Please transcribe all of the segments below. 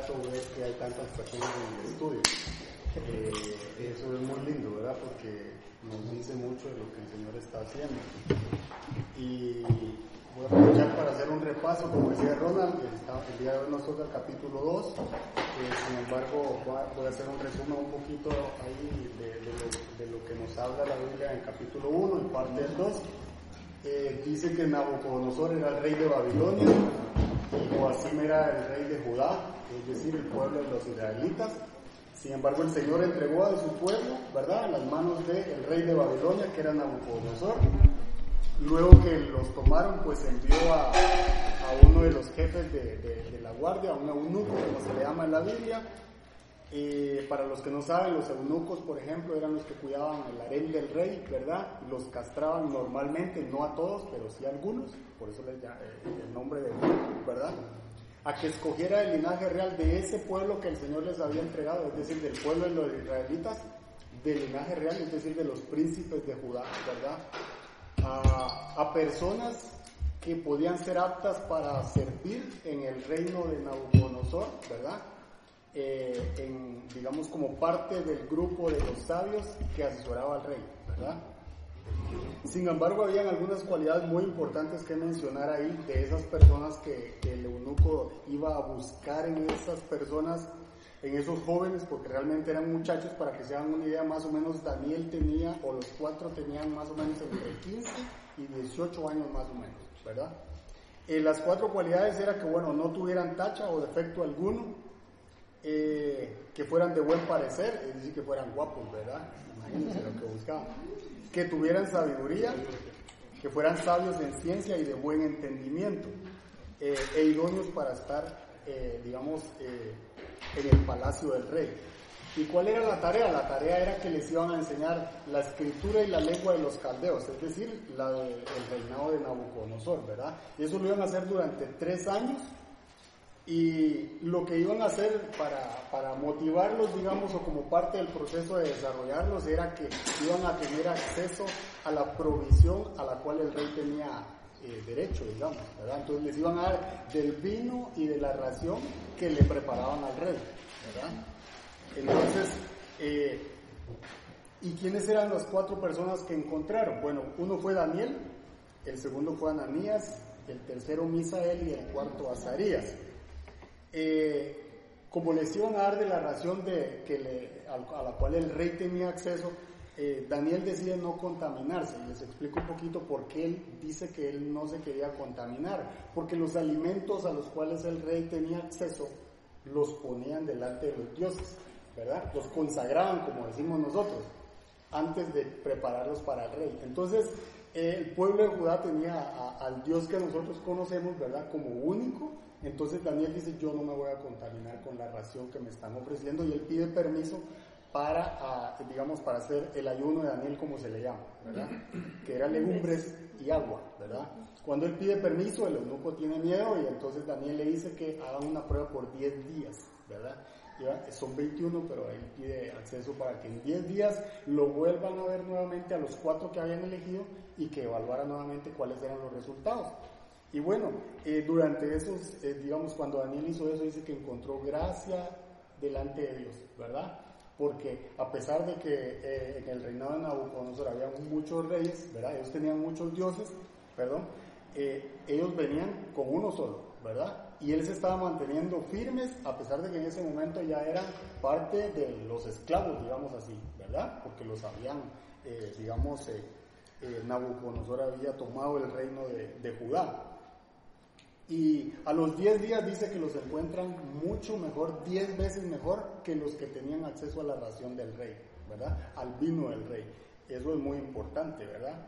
grato ver que hay tantas personas en el estudio. Eh, eso es muy lindo, ¿verdad? Porque nos dice mucho de lo que el Señor está haciendo. Y voy a aprovechar para hacer un repaso, como decía Ronald, el día de hoy nos toca el capítulo 2, eh, sin embargo voy a hacer un resumen un poquito ahí de, lo, que nos habla la Biblia en el capítulo 1, en parte del 2. Eh, dice que Nabucodonosor era el rey de Babilonia y Joacim era el rey de Judá, es decir, el pueblo de los israelitas. Sin embargo, el Señor entregó a su pueblo, ¿verdad?, en las manos del rey de Babilonia, que era Nabucodonosor. Luego que los tomaron, pues envió a, uno de los jefes de, la guardia, a un eunuco, como se le llama en la Biblia. Eh, para los que no saben, los eunucos, por ejemplo, eran los que cuidaban el harén del rey, ¿verdad? Los castraban normalmente, no a todos, pero sí a algunos, por eso les eh, el nombre de eunuco, ¿verdad? A que escogiera el linaje real de ese pueblo que el Señor les había entregado, es decir, del pueblo de los israelitas, del linaje real, es decir, de los príncipes de Judá, ¿verdad? A, personas que podían ser aptas para servir en el reino de Nabucodonosor, ¿verdad? Eh, digamos, como parte del grupo de los sabios que asesoraba al rey, ¿verdad? Sin embargo, habían algunas cualidades muy importantes que mencionar ahí de esas personas que, el eunuco iba a buscar en esas personas, en esos jóvenes, porque realmente eran muchachos, para que se hagan una idea, más o menos Daniel tenía, o los cuatro tenían más o menos entre 15 y 18 años más o menos, ¿verdad? Eh, las cuatro cualidades era que, bueno, no tuvieran tacha o defecto alguno, eh, que fueran de buen parecer, es decir, que fueran guapos, ¿verdad? Imagínense lo que buscaban que tuvieran sabiduría, que fueran sabios en ciencia y de buen entendimiento, eh, e idóneos para estar, eh, digamos, eh, en el palacio del rey. ¿Y cuál era la tarea? La tarea era que les iban a enseñar la escritura y la lengua de los caldeos, es decir, la del reinado de Nabucodonosor, ¿verdad? Y eso lo iban a hacer durante tres años y lo que iban a hacer para, motivarlos, digamos, o como parte del proceso de desarrollarlos, era que iban a tener acceso a la provisión a la cual el rey tenía eh, derecho, digamos, ¿verdad? Entonces les iban a dar del vino y de la ración que le preparaban al rey, ¿verdad? Entonces, eh, ¿y quiénes eran las cuatro personas que encontraron? Bueno, uno fue Daniel, el segundo fue Ananías, el tercero Misael y el cuarto Azarías. Eh, como les iban a dar de la ración de, que a, la cual el rey tenía acceso, eh, Daniel decide no contaminarse. Les explico un poquito por qué él dice que él no se quería contaminar. Porque los alimentos a los cuales el rey tenía acceso los ponían delante de los dioses, ¿verdad? Los consagraban, como decimos nosotros, antes de prepararlos para el rey. Entonces, el pueblo de Judá tenía al Dios que nosotros conocemos, ¿verdad? Como único entonces Daniel dice, yo no me voy a contaminar con la ración que me están ofreciendo y él pide permiso para, ah, digamos, para hacer el ayuno de Daniel como se le llama, ¿verdad? Que era legumbres y agua, ¿verdad? Cuando él pide permiso, el eunuco tiene miedo y entonces Daniel le dice que hagan una prueba por 10 días, ¿verdad? son 21, pero él pide acceso para que en 10 días lo vuelvan a ver nuevamente a los cuatro que habían elegido y que evaluaran nuevamente cuáles eran los resultados. Y bueno, eh, durante esos, eh, digamos, cuando Daniel hizo eso, dice que encontró gracia delante de Dios, ¿verdad? Porque a pesar de que eh, en el reinado de Nabucodonosor había muchos reyes, ¿verdad? Ellos tenían muchos dioses, perdón, ellos venían con uno solo, ¿verdad? Y él se estaba manteniendo firmes a pesar de que en ese momento ya eran parte de los esclavos, digamos así, ¿verdad? Porque los habían, digamos, Nabucodonosor había tomado el reino de Judá. Y a los 10 días dice que los encuentran mucho mejor, 10 veces mejor que los que tenían acceso a la ración del rey, ¿verdad? Al vino del rey. Eso es muy importante, ¿verdad?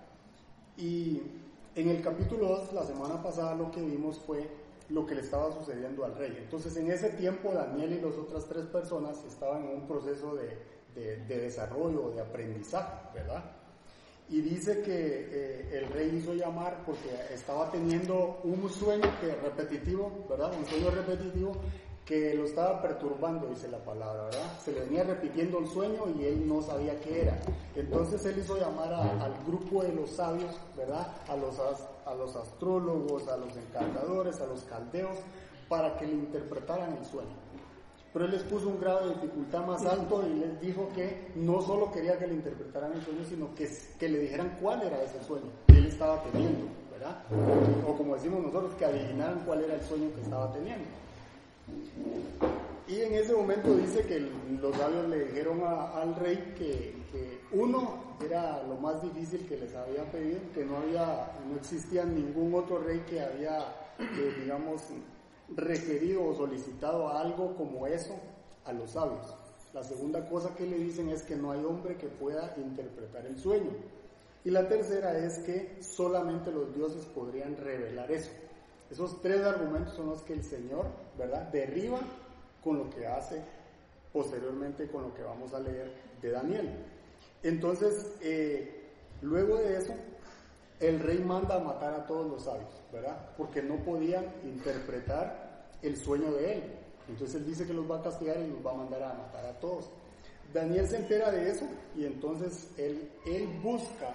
Y en el capítulo 2, la semana pasada, lo que vimos fue lo que le estaba sucediendo al rey. Entonces, en ese tiempo, Daniel y las otras tres personas estaban en un proceso de, de, de desarrollo, de aprendizaje, ¿verdad? Y dice que el rey hizo llamar porque estaba teniendo un sueño que repetitivo, ¿verdad? Un sueño repetitivo que lo estaba perturbando, dice la palabra, ¿verdad? Se le venía repitiendo el sueño y él no sabía qué era. Entonces él hizo llamar al grupo de los sabios, ¿verdad? A los, a los astrólogos, a los encantadores, a los caldeos, para que le interpretaran el sueño. Pero él les puso un grado de dificultad más alto y les dijo que no solo quería que le interpretaran el sueño, sino que, que le dijeran cuál era ese sueño que él estaba teniendo, ¿verdad? O como decimos nosotros, que adivinaran cuál era el sueño que estaba teniendo. Y en ese momento dice que los sabios le dijeron al rey que, que, uno era lo más difícil que les había pedido, que no había, no existía ningún otro rey que había, eh, digamos, requerido o solicitado algo como eso a los sabios. La segunda cosa que le dicen es que no hay hombre que pueda interpretar el sueño. Y la tercera es que solamente los dioses podrían revelar eso. Esos tres argumentos son los que el Señor, ¿verdad?, derriba con lo que hace posteriormente con lo que vamos a leer de Daniel. Entonces, eh, luego de eso, el rey manda a matar a todos los sabios, ¿verdad? Porque no podían interpretar el sueño de él. Entonces él dice que los va a castigar y los va a mandar a matar a todos. Daniel se entera de eso y entonces él, él busca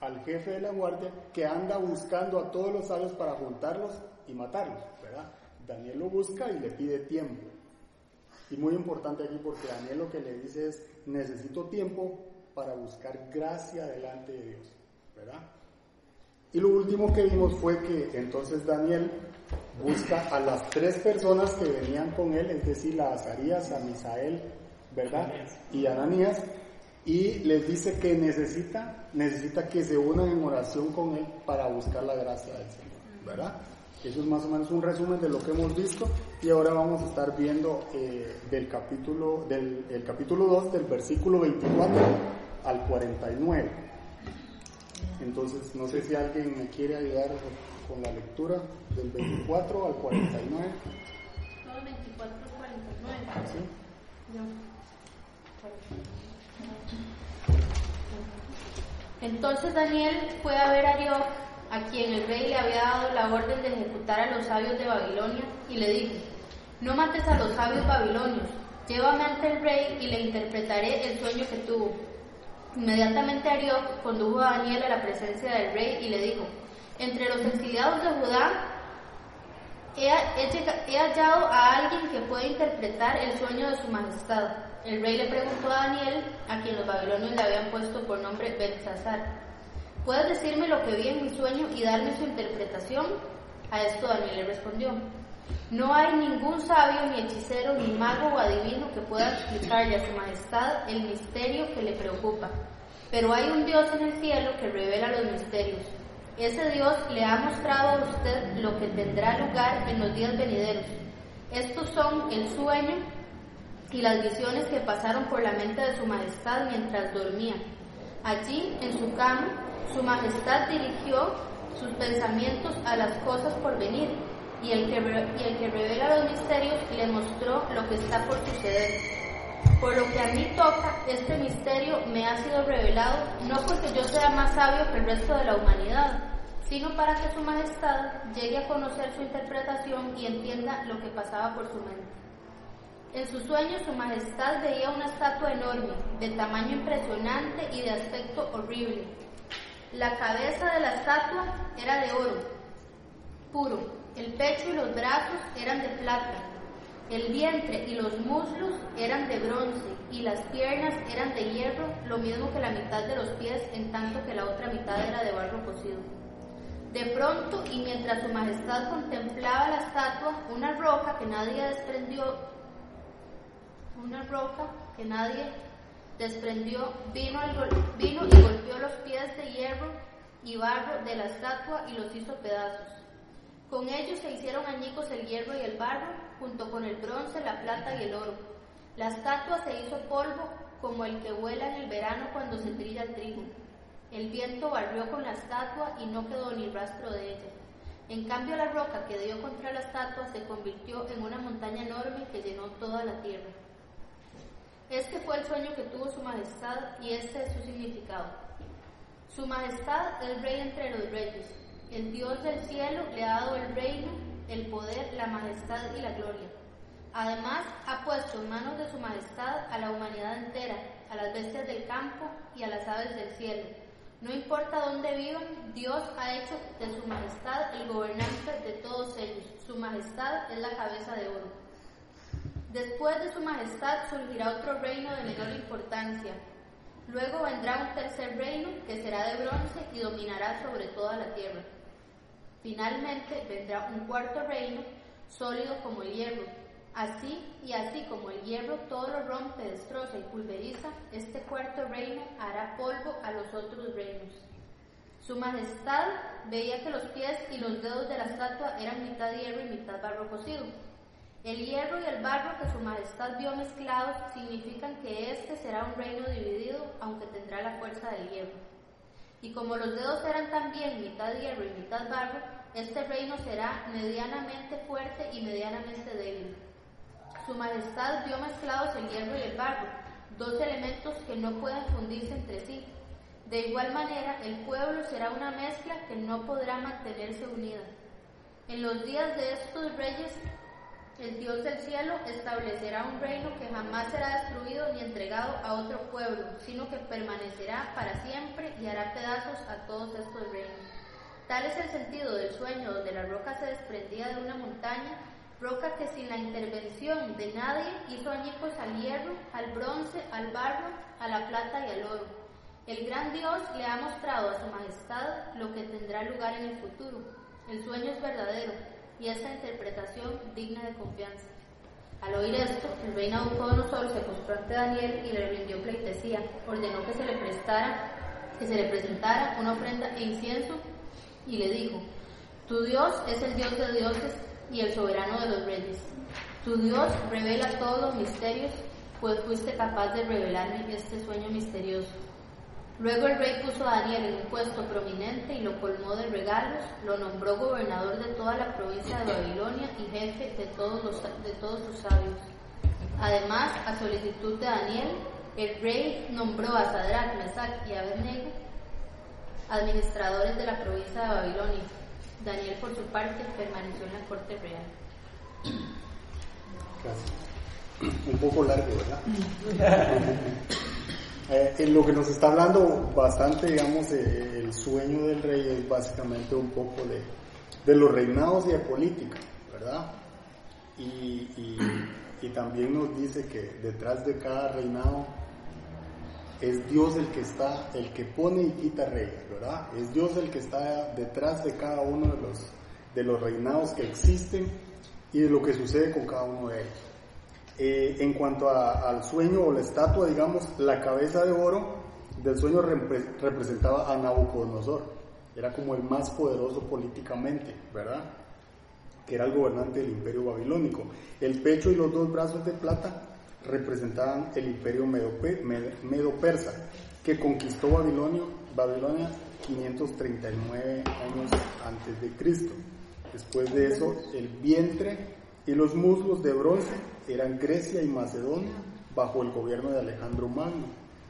al jefe de la guardia que anda buscando a todos los sabios para juntarlos y matarlos, ¿verdad? Daniel lo busca y le pide tiempo. Y muy importante aquí porque Daniel lo que le dice es, necesito tiempo para buscar gracia delante de Dios, ¿verdad? Y lo último que vimos fue que entonces Daniel busca a las tres personas que venían con él, es decir, a Azarías, a Misael, ¿verdad? Y a Ananías, y les dice que necesita, necesita que se unan en oración con él para buscar la gracia del Señor, ¿verdad? Eso es más o menos un resumen de lo que hemos visto y ahora vamos a estar viendo eh, del capítulo del capítulo 2 del versículo 24 al 49. Entonces, no sé si alguien me quiere ayudar con la lectura del 24 al 49. Todo 24 al 49. ¿Sí? Entonces Daniel fue a ver a Dios a quien el rey le había dado la orden de ejecutar a los sabios de Babilonia, y le dijo, no mates a los sabios babilonios, llévame ante el rey y le interpretaré el sueño que tuvo. Inmediatamente Arioc condujo a Daniel a la presencia del rey y le dijo, entre los exiliados de Judá he, he hallado a alguien que puede interpretar el sueño de su majestad. El rey le preguntó a Daniel, a quien los babilonios le habían puesto por nombre Belsasar, ¿Puedes decirme lo que vi en mi sueño y darme su interpretación? A esto Daniel le respondió, no hay ningún sabio, ni hechicero, ni mago o adivino que pueda explicarle a su majestad el misterio que le preocupa. Pero hay un Dios en el cielo que revela los misterios. Ese Dios le ha mostrado a usted lo que tendrá lugar en los días venideros. Estos son el sueño y las visiones que pasaron por la mente de su majestad mientras dormía. Allí, en su cama, su majestad dirigió sus pensamientos a las cosas por venir y el que, y el que revela los misterios le mostró lo que está por suceder. Por lo que a mí toca, este misterio me ha sido revelado no porque yo sea más sabio que el resto de la humanidad, sino para que su majestad llegue a conocer su interpretación y entienda lo que pasaba por su mente. En su sueño su majestad veía una estatua enorme, de tamaño impresionante y de aspecto horrible la cabeza de la estatua era de oro puro, el pecho y los brazos eran de plata, el vientre y los muslos eran de bronce y las piernas eran de hierro, lo mismo que la mitad de los pies, en tanto que la otra mitad era de barro cocido. De pronto, y mientras su majestad contemplaba la estatua, una roca que nadie desprendió, una roca que nadie desprendió, vino, vino y golpeó los pies de hierro y barro de la estatua y los hizo pedazos. Con ellos se hicieron añicos el hierro y el barro, junto con el bronce, la plata y el oro. La estatua se hizo polvo como el que vuela en el verano cuando se trilla el trigo. El viento barrió con la estatua y no quedó ni rastro de ella. En cambio la roca que dio contra la estatua se convirtió en una montaña enorme que llenó toda la tierra. Este fue el sueño que tuvo su majestad y este es su significado. Su majestad es rey entre los reyes. El Dios del cielo le ha dado el reino, el poder, la majestad y la gloria. Además, ha puesto en manos de su majestad a la humanidad entera, a las bestias del campo y a las aves del cielo. No importa dónde vivan, Dios ha hecho de su majestad el gobernante de todos ellos. Su majestad es la cabeza de oro. Después de su majestad surgirá otro reino de menor importancia. Luego vendrá un tercer reino que será de bronce y dominará sobre toda la tierra. Finalmente vendrá un cuarto reino sólido como el hierro. Así y así como el hierro todo lo rompe, destroza y pulveriza, este cuarto reino hará polvo a los otros reinos. Su majestad veía que los pies y los dedos de la estatua eran mitad hierro y mitad barro cocido. El hierro y el barro que su majestad vio mezclados significan que este será un reino dividido, aunque tendrá la fuerza del hierro. Y como los dedos eran también mitad hierro y mitad barro, este reino será medianamente fuerte y medianamente débil. Su majestad vio mezclados el hierro y el barro, dos elementos que no pueden fundirse entre sí. De igual manera, el pueblo será una mezcla que no podrá mantenerse unida. En los días de estos reyes, el Dios del cielo establecerá un reino que jamás será destruido ni entregado a otro pueblo, sino que permanecerá para siempre y hará pedazos a todos estos reinos. Tal es el sentido del sueño donde la roca se desprendía de una montaña, roca que sin la intervención de nadie hizo añicos al hierro, al bronce, al barro, a la plata y al oro. El gran Dios le ha mostrado a su majestad lo que tendrá lugar en el futuro. El sueño es verdadero y esta interpretación digna de confianza. Al oír esto, el rey Nabucodonosor se postró ante Daniel y le rindió pleitesía. Ordenó que se le prestara, que se le presentara una ofrenda e incienso y le dijo, tu Dios es el Dios de dioses y el soberano de los reyes. Tu Dios revela todos los misterios, pues fuiste capaz de revelarme este sueño misterioso. Luego el rey puso a Daniel en un puesto prominente y lo colmó de regalos, lo nombró gobernador de toda la provincia de Babilonia y jefe de todos, los, de todos sus sabios. Además, a solicitud de Daniel, el rey nombró a Sadrach, Mesach y Abednego administradores de la provincia de Babilonia. Daniel, por su parte, permaneció en la corte real. Gracias. Un poco largo, ¿verdad? Eh, en lo que nos está hablando bastante, digamos, el sueño del rey es básicamente un poco de, los reinados y de política, ¿verdad? Y también nos dice que detrás de cada reinado es Dios el que está, el que pone y quita reyes, ¿verdad? Es Dios el que está detrás de cada uno de los, de los reinados que existen y de lo que sucede con cada uno de ellos. Eh, en cuanto al sueño o la estatua, digamos, la cabeza de oro del sueño representaba a Nabucodonosor. Era como el más poderoso políticamente, ¿verdad? Que era el gobernante del imperio babilónico. El pecho y los dos brazos de plata representaban el imperio medo-persa, que conquistó Babilonia, Babilonia 539 años antes de Cristo. Después de eso, el vientre y los muslos de bronce eran Grecia y Macedonia bajo el gobierno de Alejandro Magno,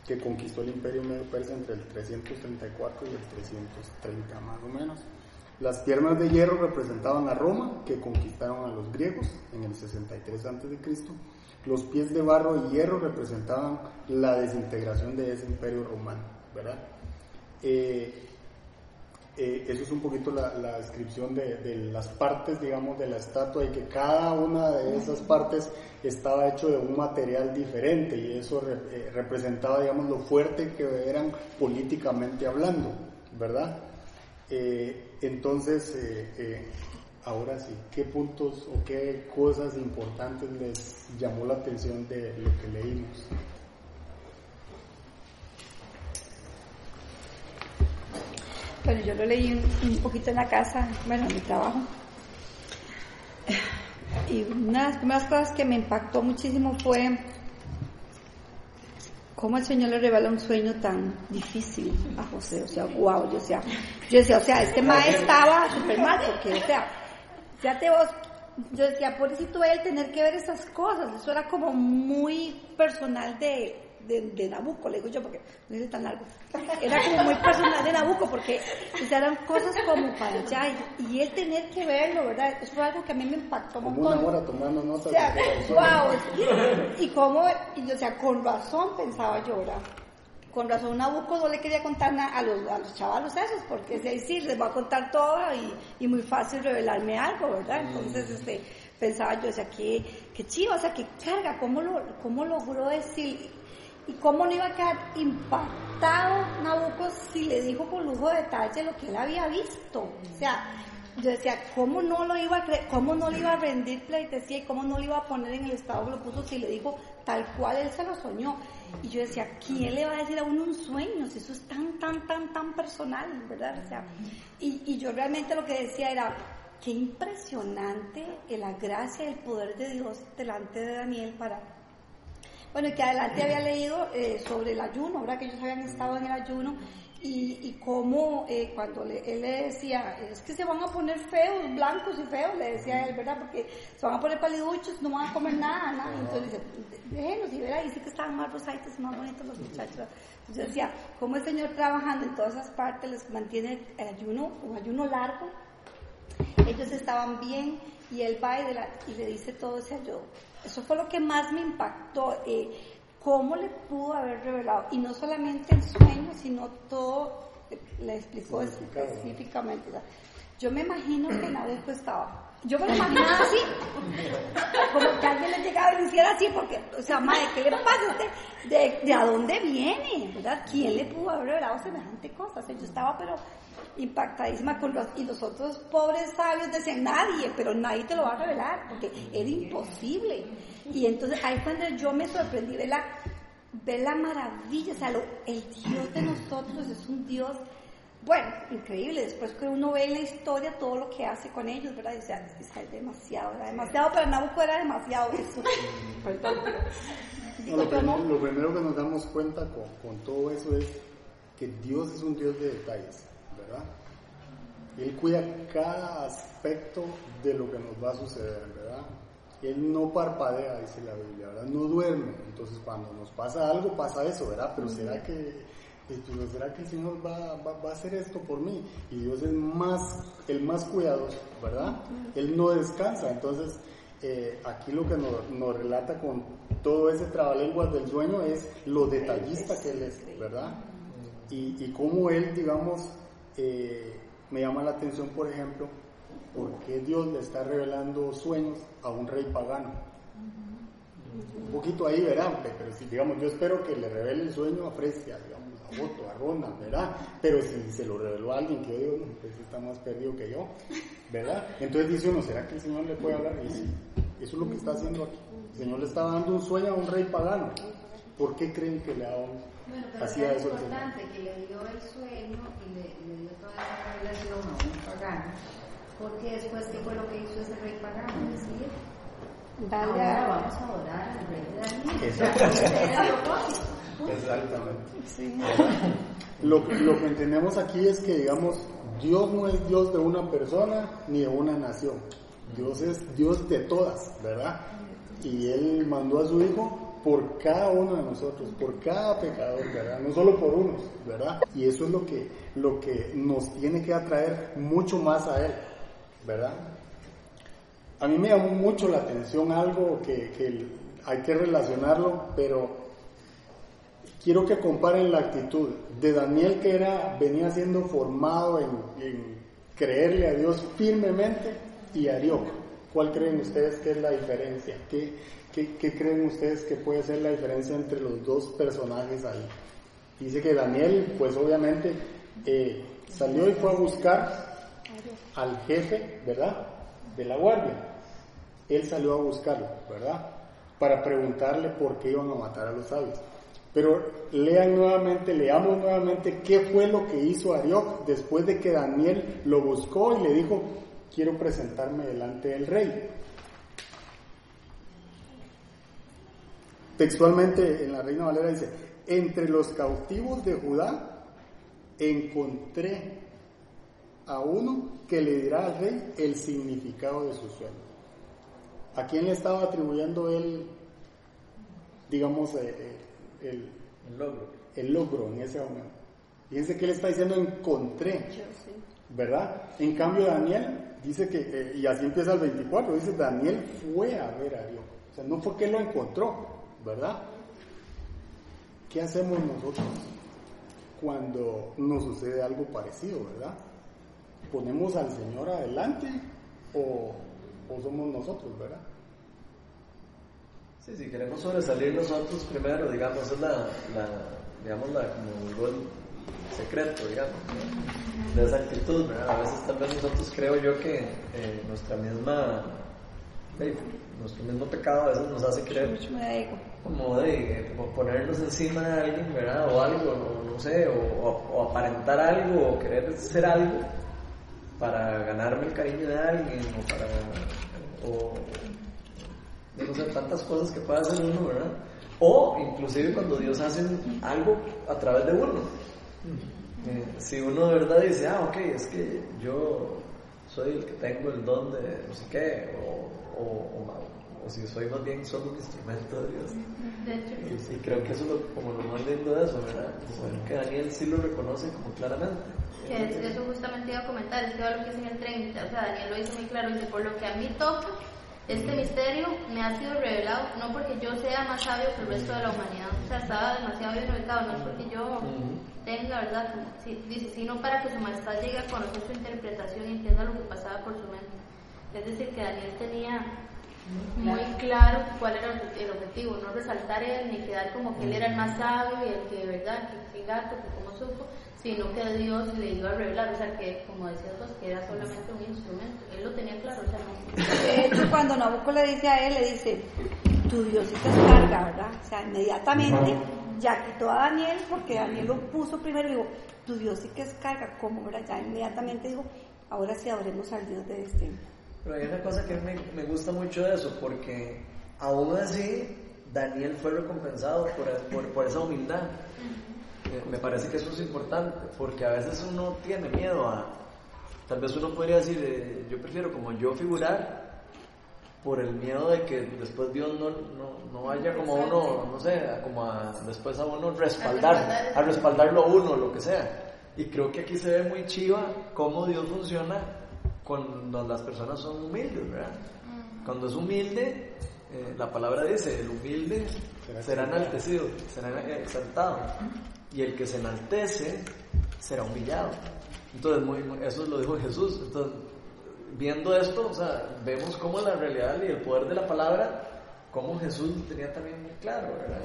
que conquistó el imperio medo-persa entre el 334 y el 330 más o menos. Las piernas de hierro representaban a Roma, que conquistaron a los griegos en el 63 a.C. Los pies de barro y hierro representaban la desintegración de ese imperio romano, ¿verdad? Eh, eh, eso es un poquito la, descripción de, las partes, digamos, de la estatua y que cada una de esas partes estaba hecho de un material diferente y eso eh, representaba, digamos, lo fuerte que eran políticamente hablando, ¿verdad? entonces, Ahora sí, ¿qué puntos o qué cosas importantes les llamó la atención de lo que leímos? Bueno, yo lo leí un, poquito en la casa, bueno, en mi trabajo. Y una de las primeras cosas que me impactó muchísimo fue cómo el Señor le revela un sueño tan difícil a José. O sea, wow, yo decía, yo decía, o sea, este maestro estaba súper mal, porque, o sea, te vos, yo decía, por eso él tener que ver esas cosas, eso era como muy personal de, de, Nabucco, le digo yo, porque no es tan largo. Era como muy personal de Nabucco, porque eran cosas como para allá, y, él tener que verlo, ¿verdad? Eso fue algo que a mí me impactó como una hora tomando notas. wow, y como, y, o sea, con razón pensaba yo, ¿verdad? con razón Nabucco no le quería contar a los, a los chavalos esos, porque es decir, les va a contar todo y, y muy fácil revelarme algo, ¿verdad? Mm. Entonces, este, pensaba yo, o sea, que, que chido, o sea, que carga, ¿cómo, lo, cómo logró decir? ¿Y cómo no iba a quedar impactado Nabucco si le dijo con lujo de detalle lo que él había visto? O sea, yo decía, ¿cómo no lo iba a creer, cómo no le iba a rendir pleitesía y cómo no le iba a poner en el estado que lo puso si le dijo tal cual él se lo soñó? Y yo decía, ¿quién le va a decir a uno un sueño si eso es tan, tan, tan, tan personal, verdad? O sea, y, y yo realmente lo que decía era, qué impresionante la gracia y el poder de Dios delante de Daniel para... Bueno, que adelante había leído eh, sobre el ayuno, ¿verdad? Que ellos habían estado en el ayuno y, y cómo eh, cuando le, él le decía, es que se van a poner feos, blancos y feos, le decía él, ¿verdad? Porque se van a poner paliduchos, no van a comer nada, nada. Y entonces dice, déjenos y verá, y sí que estaban más rosaditos, más bonitos los muchachos. Entonces decía, cómo el Señor trabajando en todas esas partes les mantiene el ayuno, un ayuno largo. Ellos estaban bien y él va y, de la, y le dice todo ese ayuno. Eso fue lo que más me impactó. Eh, cómo le pudo haber revelado, y no solamente el sueño, sino todo, le explicó específicamente. Yo me imagino que Nabucco estaba, yo me lo imaginaba así, como que alguien le llegaba y le hiciera así, porque, o sea, madre, ¿qué le pasa a usted? ¿De, de a dónde viene? ¿Verdad? ¿Quién le pudo haber revelado semejante cosa? O sea, yo estaba, pero impactadísima con los, y los otros pobres sabios decían, nadie, pero nadie te lo va a revelar, porque era imposible. Y entonces ahí donde yo me sorprendí, ver la, ver la maravilla, o sea, el Dios de nosotros es un Dios, bueno, increíble, después que uno ve la historia todo lo que hace con ellos, ¿verdad? Y, es demasiado, era demasiado, pero Nabucco era demasiado eso. Lo, primero, que nos damos cuenta con todo eso es que Dios es un Dios de detalles, ¿verdad? Él cuida cada aspecto de lo que nos va a suceder, ¿verdad? Él no parpadea, dice la Biblia, ¿verdad? No duerme. Entonces cuando nos pasa algo, pasa eso, ¿verdad? Pero ¿será que, pues, ¿será que el Señor va, va, a hacer esto por mí? Y Dios es más, el más cuidadoso, ¿verdad? Él no descansa. Entonces, eh, aquí lo que nos, nos, relata con todo ese trabalenguas del sueño es lo detallista que Él es, ¿verdad? Y, y cómo Él, digamos, eh, me llama la atención, por ejemplo, por qué Dios le está revelando sueños a un rey pagano. Un poquito ahí verán, pero si digamos, yo espero que le revele el sueño a Fresia, digamos, a Otto, a Ronda, ¿verdad? Pero si se lo reveló a alguien que yo digo, pues está más perdido que yo, ¿verdad? Entonces dice uno, ¿será que el Señor le puede hablar? Y sí, eso es lo que está haciendo aquí. El Señor le está dando un sueño a un rey pagano. ¿Por qué creen que le ha dado bueno, pero es importante que le dio el sueño y le, toda la revelación a un pagano porque después, ¿qué fue lo que hizo ese rey pagano? Decir, ahora vamos a adorar al rey de Daniel. Exactamente. Sí. Lo, lo que entendemos aquí es que, digamos, Dios no es Dios de una persona ni de una nación. Dios es Dios de todas, ¿verdad? Y Él mandó a su Hijo por cada uno de nosotros, por cada pecador, ¿verdad? No solo por unos, ¿verdad? Y eso es lo que, lo que nos tiene que atraer mucho más a Él. ¿verdad? A mí me llamó mucho la atención algo que, que hay que relacionarlo, pero quiero que comparen la actitud de Daniel que era, venía siendo formado en, creerle a Dios firmemente y Arioc. ¿Cuál creen ustedes que es la diferencia? ¿Qué, qué, creen ustedes que puede ser la diferencia entre los dos personajes ahí? Dice que Daniel, pues obviamente, eh, salió y fue a buscar al jefe, ¿verdad? De la guardia. Él salió a buscarlo, ¿verdad? Para preguntarle por qué iban a matar a los sabios. Pero lean nuevamente, leamos nuevamente qué fue lo que hizo Arioc después de que Daniel lo buscó y le dijo, quiero presentarme delante del rey. Textualmente en la Reina Valera dice, entre los cautivos de Judá encontré a uno que le dirá al rey el significado de su sueño. ¿A quién le estaba atribuyendo él, digamos, eh, eh, el, logro. el logro en ese momento? Fíjense que él está diciendo encontré, ¿verdad? En cambio Daniel dice que, eh, y así empieza el 24, dice Daniel fue a ver a Dios. O sea, no fue que él lo encontró, ¿verdad? ¿Qué hacemos nosotros cuando nos sucede algo parecido, verdad? ponemos al Señor adelante o, o somos nosotros, ¿verdad? Sí, si queremos sobresalir nosotros primero, digamos, es la, la digamos, la, como el secreto, digamos, de esa actitud, ¿verdad? A veces tal vez nosotros creo yo que eh, nuestra misma, nuestro mismo pecado a veces nos hace creer como de como ponernos encima de alguien, ¿verdad? O algo, o, no sé, o, o, aparentar algo, o querer ser algo para ganarme el cariño de alguien, o para, o, no sé, tantas cosas que puede hacer uno, ¿verdad? O inclusive cuando Dios hace algo a través de uno. Eh, si uno de verdad dice, ah, ok, es que yo soy el que tengo el don de no sé qué, o, o, si soy más bien solo un instrumento de Dios. Y, creo que eso es lo, como lo más lindo de eso, ¿verdad? que Daniel sí lo reconoce como claramente. Que eso justamente iba a comentar, es que lo que dice en el 30, o sea, Daniel lo dice muy claro, dice, por lo que a mí toca, este misterio me ha sido revelado no porque yo sea más sabio que el resto de la humanidad, o sea, estaba demasiado bien ubicado, no es porque yo tenga, ¿verdad? dice, sino para que su majestad llegue a conocer su interpretación y entienda lo que pasaba por su mente. Es decir, que Daniel tenía muy claro cuál era el objetivo, no resaltar él ni quedar como que él era el más sabio y el que, ¿verdad?, que, que gato, que como supo, sino que Dios le iba a revelar, o sea que como decías vos, que era solamente un instrumento, él lo tenía claro, o sea, no. De hecho, cuando Nabucco le dice a él, le dice, tu Dios se carga, ¿verdad? O sea, inmediatamente ya quitó a Daniel, porque Daniel lo puso primero, y digo, tu Dios sí que es carga, ¿cómo, verdad? Ya inmediatamente digo, ahora sí adoremos al Dios de este. Pero hay una cosa que me, me gusta mucho de eso, porque aún así Daniel fue recompensado por, por, por esa humildad. Eh, me parece que eso es importante, porque a veces uno tiene miedo a, tal vez uno podría decir, eh, yo prefiero como yo figurar por el miedo de que después Dios no, no, no vaya como a uno, no sé, como a, después a uno respaldar, a respaldarlo a uno, lo que sea. Y creo que aquí se ve muy chiva cómo Dios funciona cuando las personas son humildes, ¿verdad? Cuando es humilde, eh, la palabra dice, el humilde será enaltecido, será exaltado y el que se enaltece será humillado. Entonces, muy, eso lo dijo Jesús. Entonces, viendo esto, o sea, vemos cómo la realidad y el poder de la palabra, cómo Jesús tenía también muy claro, ¿verdad?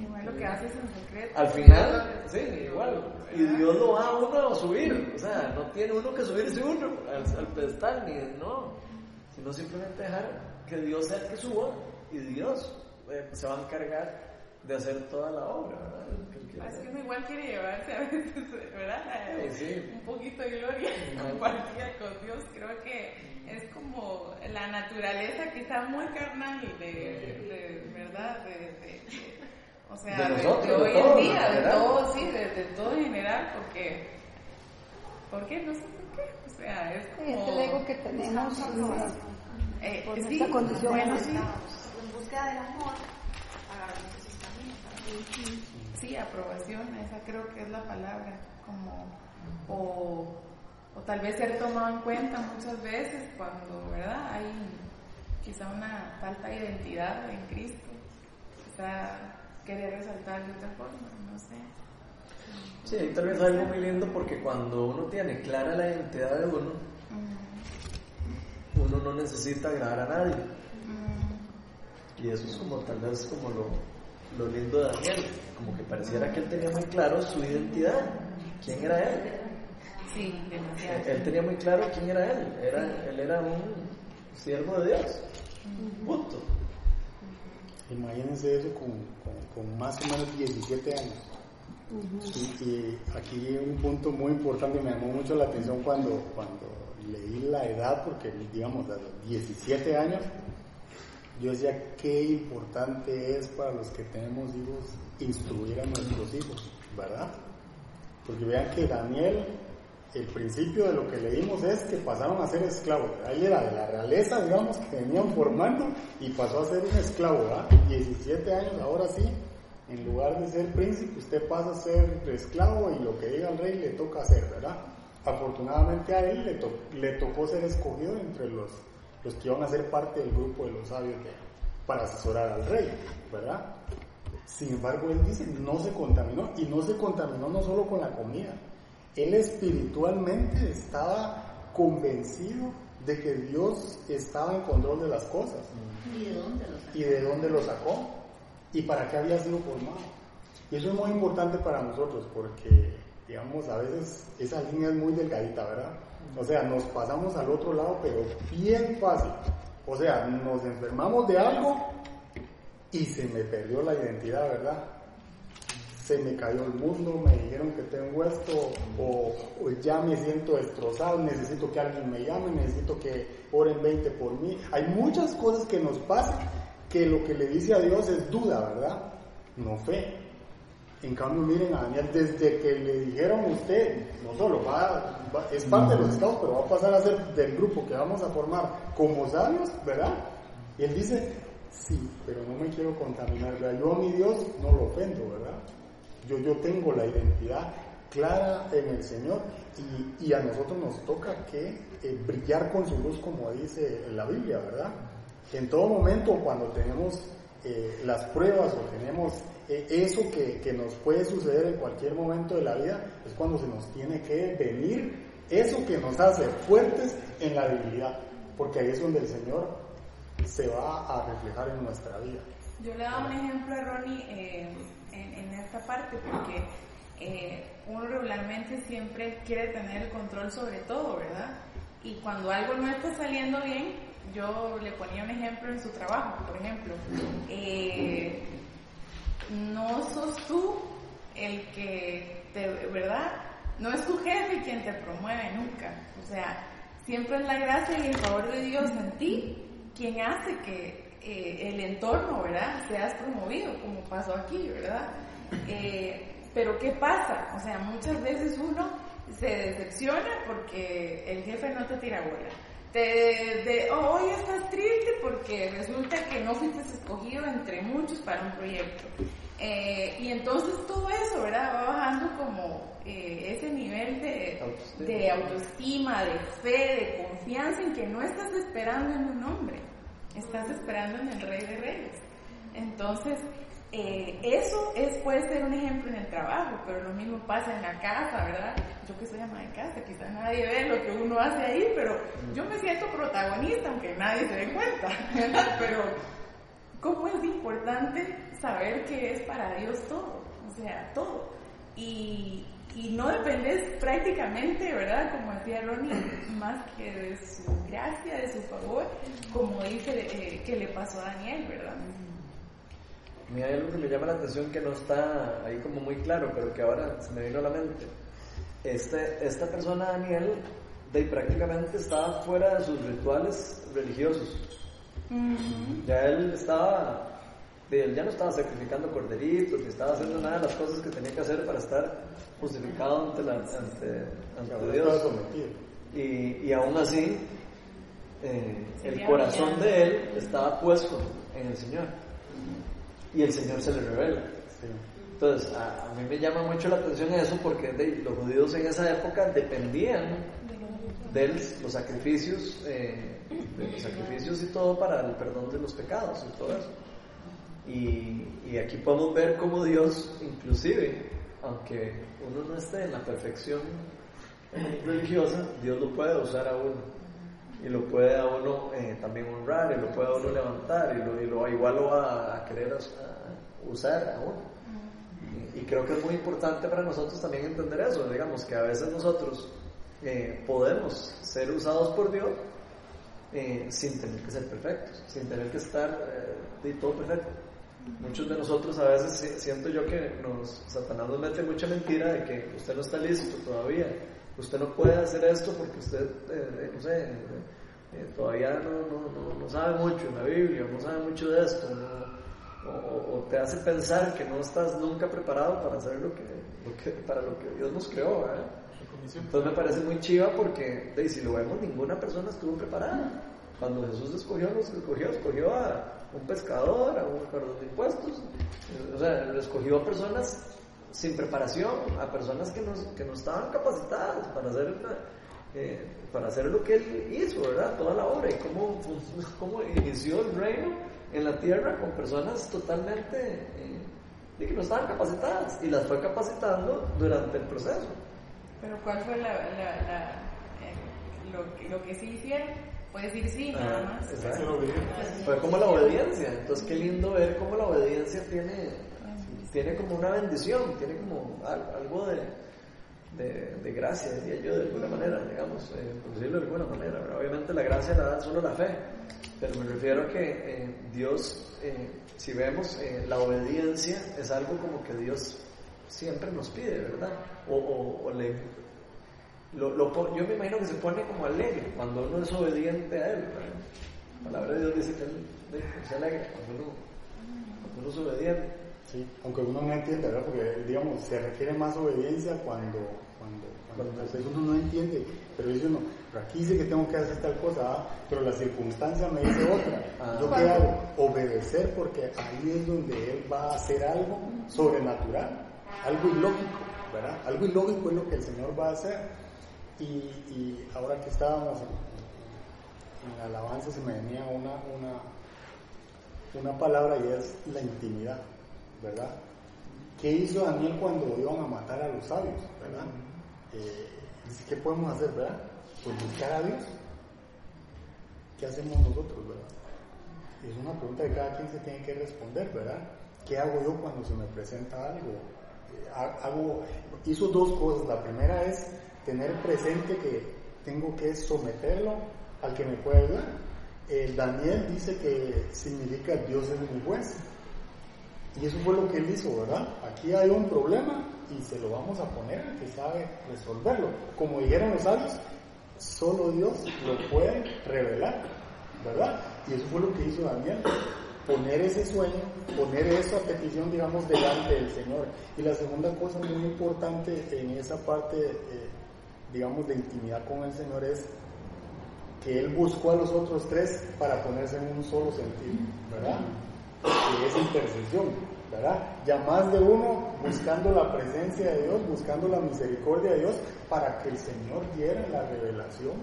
Igual lo que haces en secreto. Al final, sí, igual. Y Dios lo va a uno a subir. O sea, no tiene uno que subirse uno al, pedestal, ni no. Sino simplemente dejar que Dios sea el que suba y Dios eh, se va a encargar de hacer toda la obra, ¿verdad? Es que uno igual quiere llevarse a veces, ¿verdad? Un poquito de gloria compartida con Dios. Creo que es como la naturaleza quizá muy carnal de, ¿verdad? De, o sea, de, hoy en día, de todo, sí, de, todo en general, porque, ¿por qué? No sé por qué. O sea, es como... es el ego que tenemos eh, por esta condición. Bueno, sí. En búsqueda del amor, Sí, aprobación, esa creo que es la palabra, como, o, o tal vez ser tomado en cuenta muchas veces cuando, ¿verdad? Hay quizá una falta de identidad en Cristo, quizá querer resaltar de otra forma, no sé. Sí, ahí tal vez algo muy lindo porque cuando uno tiene clara la identidad de uno, uno no necesita agradar a nadie. Y eso es como tal vez como lo, lo lindo de Daniel, como que pareciera que él tenía muy claro su identidad, quién era él. Sí, demasiado. Él tenía muy claro quién era él, era, él era un siervo de Dios, punto. Imagínense eso con, con, más o menos 17 años. y, aquí un punto muy importante me llamó mucho la atención cuando, cuando leí la edad, porque digamos a los 17 años yo decía qué importante es para los que tenemos hijos instruir a nuestros hijos, ¿verdad? Porque vean que Daniel, el principio de lo que leímos es que pasaron a ser esclavos. Ahí era de la realeza, digamos, que venían formando y pasó a ser un esclavo, ¿verdad? 17 años, ahora sí, en lugar de ser príncipe, usted pasa a ser esclavo y lo que diga el rey le toca hacer, ¿verdad? Afortunadamente a él le, le tocó ser escogido entre los los que iban a ser parte del grupo de los sabios para asesorar al rey, ¿verdad? Sin embargo, él dice, no se contaminó, y no se contaminó no solo con la comida, él espiritualmente estaba convencido de que Dios estaba en control de las cosas. ¿Y de dónde lo sacó? ¿Y de dónde lo sacó? ¿Y para qué había sido formado? Y eso es muy importante para nosotros porque, digamos, a veces esa línea es muy delgadita, ¿verdad? O sea, nos pasamos al otro lado, pero bien fácil. O sea, nos enfermamos de algo y se me perdió la identidad, ¿verdad? Se me cayó el mundo, me dijeron que tengo esto, o, ya me siento destrozado, necesito que alguien me llame, necesito que oren 20 por mí. Hay muchas cosas que nos pasan que lo que le dice a Dios es duda, ¿verdad? No fe. En cambio, miren a Daniel, desde que le dijeron a usted, no solo va, es parte de los estados, pero va a pasar a ser del grupo que vamos a formar como sabios, ¿verdad? Y él dice, sí, pero no me quiero contaminar, ¿verdad? Yo a mi Dios no lo ofendo, ¿verdad? Yo, yo tengo la identidad clara en el Señor y, y a nosotros nos toca que eh, brillar con su luz como dice la Biblia, ¿verdad? En todo momento cuando tenemos eh, las pruebas o tenemos eh, eso que, que, nos puede suceder en cualquier momento de la vida, es cuando se nos tiene que venir eso que nos hace fuertes en la debilidad, porque ahí es donde el Señor se va a reflejar en nuestra vida. Yo le daba un ejemplo a Ronnie eh, esta parte, porque eh, uno regularmente siempre quiere tener el control sobre todo, ¿verdad? Y cuando algo no está saliendo bien, yo le ponía un ejemplo en su trabajo, por ejemplo. Eh, no sos tú el que te, ¿verdad? No es tu jefe quien te promueve nunca. O sea, siempre es la gracia y el favor de Dios en ti quien hace que eh, el entorno, ¿verdad? Seas promovido, como pasó aquí, ¿verdad? Eh, pero ¿qué pasa? O sea, muchas veces uno se decepciona porque el jefe no te tira bola. Te, de, oh, hoy estás triste porque resulta que no fuiste escogido entre muchos para un proyecto. Eh, y entonces todo eso, ¿verdad? Va bajando como eh, ese nivel de autoestima. de autoestima, de fe, de confianza en que no estás esperando en un hombre, estás esperando en el Rey de Reyes. Entonces, eh, eso es, puede ser un ejemplo en el trabajo, pero lo mismo pasa en la casa, ¿verdad? Yo que soy ama de casa, quizás nadie ve lo que uno hace ahí, pero yo me siento protagonista, aunque nadie se dé cuenta, ¿verdad? Pero, ¿cómo es importante saber que es para Dios todo? O sea, todo. Y, y no dependes prácticamente, ¿verdad? Como decía Ronnie, más que de su gracia, de su favor, como dice eh, que le pasó a Daniel, ¿verdad? A mí hay algo que me llama la atención que no está ahí como muy claro, pero que ahora se me vino a la mente. Este, esta persona, Daniel, de, prácticamente estaba fuera de sus rituales religiosos. Ya él estaba, él ya no estaba sacrificando corderitos, ni estaba haciendo nada de las cosas que tenía que hacer para estar justificado ante, la, ante, ante Dios. Y, y aún así, eh, el corazón de él estaba puesto en el Señor y el Señor se le revela. Entonces, a, mí me llama mucho la atención eso porque de, los judíos en esa época dependían de los sacrificios, eh, de los sacrificios y todo para el perdón de los pecados y todo eso. Y, y aquí podemos ver cómo Dios, inclusive, aunque uno no esté en la perfección religiosa, Dios lo puede usar a uno y lo puede a uno eh, también honrar y lo puede a uno levantar y, lo, y lo, igual lo va a querer usar a uno. Y, creo que es muy importante para nosotros también entender eso, digamos que a veces nosotros eh, podemos ser usados por Dios eh, sin tener que ser perfectos, sin tener que estar de todo perfecto. Muchos de nosotros a veces siento yo que nos, Satanás nos mete mucha mentira de que usted no está listo todavía, usted no puede hacer esto porque usted, eh, no sé, eh, todavía no, no, no, sabe mucho en la Biblia, no sabe mucho de esto, o, te hace pensar que no estás nunca preparado para hacer lo que, lo que para lo que Dios nos creó. Entonces me parece muy chiva porque, de, si lo vemos, ninguna persona estuvo preparada. Cuando Jesús escogió, los escogió, escogió a un pescador, a un perdón de impuestos, o sea, escogió a personas sin preparación, a personas que no, que no estaban capacitadas para hacer, eh, para hacer lo que él hizo, ¿verdad? Toda la obra y cómo, cómo inició el reino en la tierra con personas totalmente eh, que no estaban capacitadas y las fue capacitando durante el proceso. Pero ¿cuál fue la, la, lo que, lo que sí hicieron. Puedes decir sí, ah, nada más. Exacto. Fue como la obediencia. Entonces, qué lindo ver cómo la obediencia tiene, tiene como una bendición, tiene como algo de, de, de gracia, diría yo, de alguna manera, digamos, eh, por decirlo de alguna manera. Obviamente, la gracia la da solo la fe, pero me refiero a que eh, Dios, eh, si vemos, la obediencia es algo como que Dios siempre nos pide, ¿verdad? O, o, le, lo, lo, yo me imagino que se pone como alegre cuando uno es obediente a Él. La palabra de Dios dice que se alegra cuando uno, cuando uno es obediente. Sí, aunque uno no entiende, ¿verdad? Porque, digamos, se requiere más obediencia cuando, cuando, cuando, uno no entiende, pero dice uno, pero aquí dice que tengo que hacer tal cosa, ¿ah? pero la circunstancia me dice otra. Ah. ¿Yo qué hago? Obedecer porque ahí es donde Él va a hacer algo sobrenatural, algo ilógico, ¿verdad? Algo ilógico es lo que el Señor va a hacer. Y, y ahora que estábamos en, en alabanza se me venía una, una, una palabra y es la intimidad, ¿verdad? ¿Qué hizo Daniel cuando iban a matar a los sabios, verdad? Eh, ¿Qué podemos hacer, verdad? Pues buscar a Dios. ¿Qué hacemos nosotros, verdad? Es una pregunta que cada quien se tiene que responder, ¿verdad? ¿Qué hago yo cuando se me presenta algo? Eh, hago, hizo dos cosas. La primera es tener presente que tengo que someterlo al que me puede ayudar. El Daniel dice que significa Dios es mi juez. Y eso fue lo que él hizo, ¿verdad? Aquí hay un problema y se lo vamos a poner al que sabe resolverlo. Como dijeron los sabios, solo Dios lo puede revelar, ¿verdad? Y eso fue lo que hizo Daniel, poner ese sueño, poner eso a petición, digamos, delante del Señor. Y la segunda cosa muy importante en esa parte eh, digamos, de intimidad con el Señor es que Él buscó a los otros tres para ponerse en un solo sentido, ¿verdad? Que es intercesión, Ya más de uno buscando la presencia de Dios, buscando la misericordia de Dios, para que el Señor diera la revelación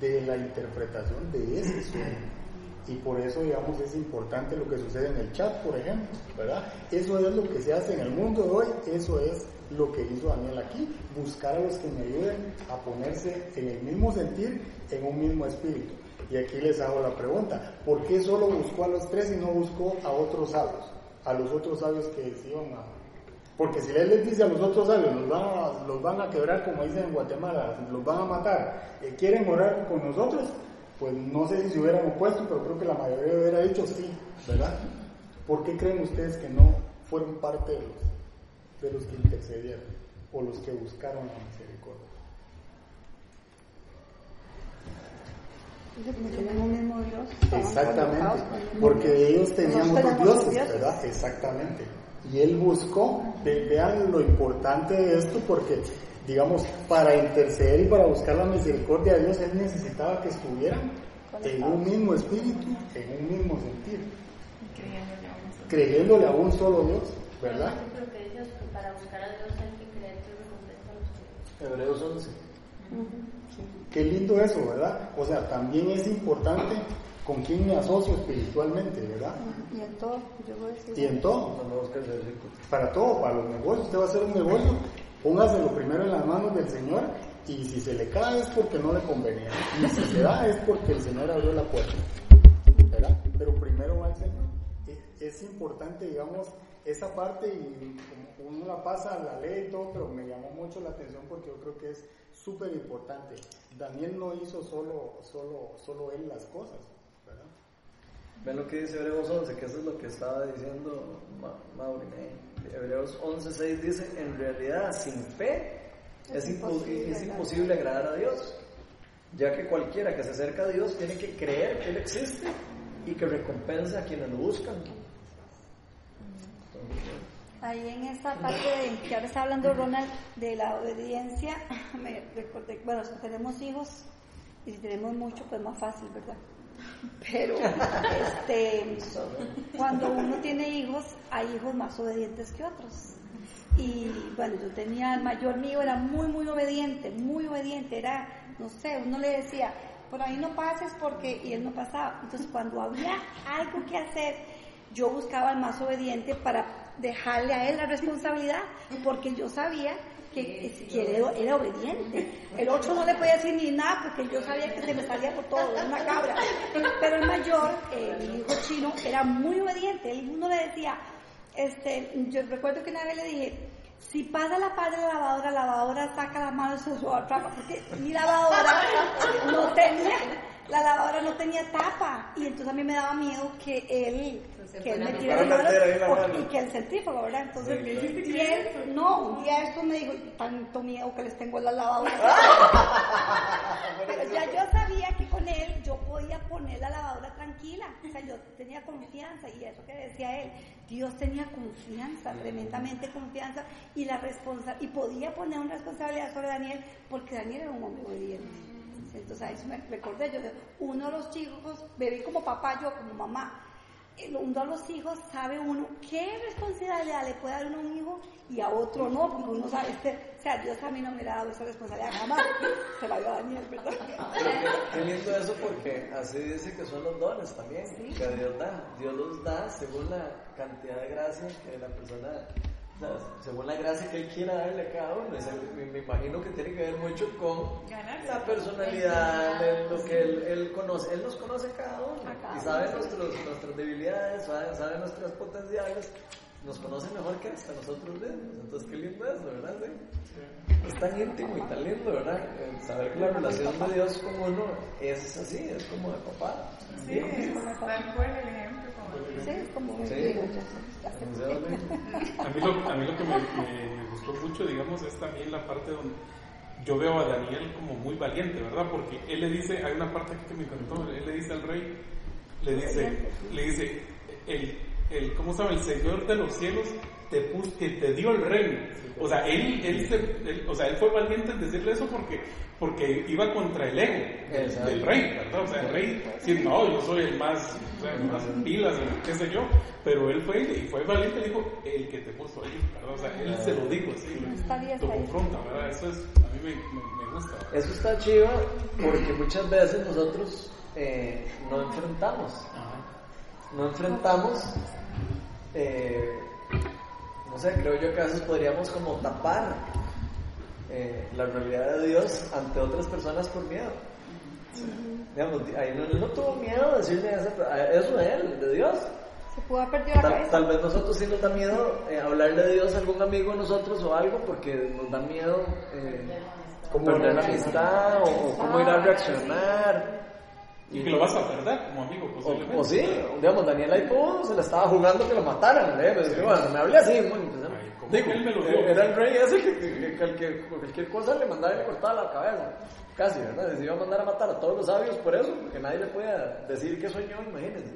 de la interpretación de ese sueño. Y por eso, digamos, es importante lo que sucede en el chat, por ejemplo, ¿verdad? Eso es lo que se hace en el mundo de hoy, eso es lo que hizo Daniel aquí, buscar a los que me ayuden a ponerse en el mismo sentir, en un mismo espíritu. Y aquí les hago la pregunta, ¿por qué solo buscó a los tres y no buscó a otros sabios? A los otros sabios que se iban a... Porque si él les dice a los otros sabios, los van a, los van a quebrar como dicen en Guatemala, los van a matar, eh, ¿quieren orar con nosotros? Pues no sé si se hubieran opuesto, pero creo que la mayoría hubiera dicho sí, ¿verdad? ¿Por qué creen ustedes que no fueron parte de los de los que intercedieron o los que buscaron la misericordia. Exactamente, porque ellos tenían otros dioses, ¿verdad? Exactamente. Y él buscó, vean lo importante de esto, porque, digamos, para interceder y para buscar la misericordia de Dios, él necesitaba que estuvieran en un mismo espíritu, en un mismo sentir, creyéndole a un solo Dios, ¿verdad? Hebreos 11. Qué lindo eso, ¿verdad? O sea, también es importante con quién me asocio espiritualmente, ¿verdad? Y en todo, yo voy a decir. Y en todo. Para todo, para los negocios. Usted va a hacer un negocio, póngaselo primero en las manos del Señor y si se le cae es porque no le convenía. Y si se da es porque el Señor abrió la puerta. ¿Verdad? Pero primero va el Señor. Es importante, digamos, esa parte y uno la pasa, la ley y todo, pero me llamó mucho la atención porque yo creo que es súper importante. Daniel no hizo solo, solo, solo él las cosas, ¿verdad? Ven lo que dice Hebreos 11, que eso es lo que estaba diciendo Maureen. Hebreos 11.6 dice, en realidad sin fe es, imposible, es imposible agradar a Dios, ya que cualquiera que se acerca a Dios tiene que creer que Él existe y que recompensa a quienes lo buscan. Ahí en esta parte de, que ahora está hablando Ronald de la obediencia, me recordé, bueno, si tenemos hijos y si tenemos mucho, pues más fácil, ¿verdad? Pero este, cuando uno tiene hijos, hay hijos más obedientes que otros. Y bueno, yo tenía, el mayor mío era muy, muy obediente, muy obediente, era, no sé, uno le decía, por ahí no pases porque, y él no pasaba. Entonces cuando había algo que hacer, yo buscaba al más obediente para dejarle a él la responsabilidad, porque yo sabía que, que era, era, obediente. El otro no le podía decir ni nada porque yo sabía que se me salía por todo, una cabra. Pero el mayor, eh, mi hijo chino, era muy obediente. Él uno le decía, este, yo recuerdo que una vez le dije, si pasa la padre de la lavadora, la lavadora saca la mano se lo atrapa, porque mi lavadora no tenía, la lavadora no tenía tapa, y entonces a mí me daba miedo que él que él me tirara la mano y que el centrífugo, ¿verdad? Entonces, y él, no, un día esto me dijo, tanto miedo que les tengo en la lavadora. Pero ya yo sabía que con él yo podía poner la lavadora tranquila, o sea, yo tenía confianza y eso que decía él, Dios tenía confianza, tremendamente confianza y la responsa y podía poner una responsabilidad sobre Daniel porque Daniel era un hombre obediente. Entonces ahí me recordé, yo uno de los chicos, bebí como papá, yo como mamá, uno de los hijos sabe uno qué responsabilidad le puede dar uno a un hijo y a otro no, porque uno sabe, o sea, Dios a mí no me ha dado esa responsabilidad jamás, se la dio a Daniel, ¿verdad? Qué lindo eso porque así dice que son los dones también, que Dios da, Dios los da según la cantidad de gracia que la persona según la gracia que él quiera darle a cada uno. Me, imagino que tiene que ver mucho con la personalidad, lo que él, conoce. Él nos conoce a cada uno y sabe nuestras debilidades, sabe, nuestras potenciales. Nos conoce mejor que hasta nosotros mismos. Entonces, qué lindo es, ¿verdad? Es tan íntimo y tan lindo, ¿verdad? Saber que la relación de Dios con uno es así, es como de papá. Sí, es tal cual el ejemplo. Sí, es como sí. A mí lo, a mí lo que me, me, gustó mucho, digamos, es también la parte donde yo veo a Daniel como muy valiente, ¿verdad? Porque él le dice, hay una parte aquí que me encantó, él le dice al rey, le dice, le dice, el, el, ¿cómo se llama? El Señor de los cielos te, puso, que te dio el reino. O sea, él, él, se, o sea, él fue valiente en decirle eso porque porque iba contra el ego del, rey, ¿verdad? O sea, el rey, sí, no, yo soy el más, o sea, más pilas, qué sé yo, pero él fue y fue valiente y dijo, el que te puso ahí, ¿verdad? O sea, él se lo dijo así, lo, confronta, ¿verdad? Eso es, a mí me, me, gusta. Eso está chido porque muchas veces nosotros eh, no enfrentamos, no enfrentamos, eh, no sé, creo yo que a veces podríamos como tapar eh, la realidad de Dios ante otras personas por miedo. Digamos, ahí no, él no tuvo miedo de decirle eso a él, de Dios. Se pudo haber perdido la tal, cabeza. Tal vez nosotros sí nos da miedo eh, hablarle de Dios a algún amigo de nosotros o algo porque nos da miedo eh, perder la amistad o, cómo ir a reaccionar. Y que lo vas a perder como amigo, posiblemente. O, o sí, digamos, Daniel ahí se la estaba jugando que lo mataran. ¿eh? Bueno, me hablé así, Digo, él me lo dio. Era el rey ese que, que, que, cualquier cosa le mandaba y le cortaba la cabeza. Casi, ¿verdad? Se iba a mandar a matar a todos los sabios por eso, porque nadie le podía decir que soñó, imagínense.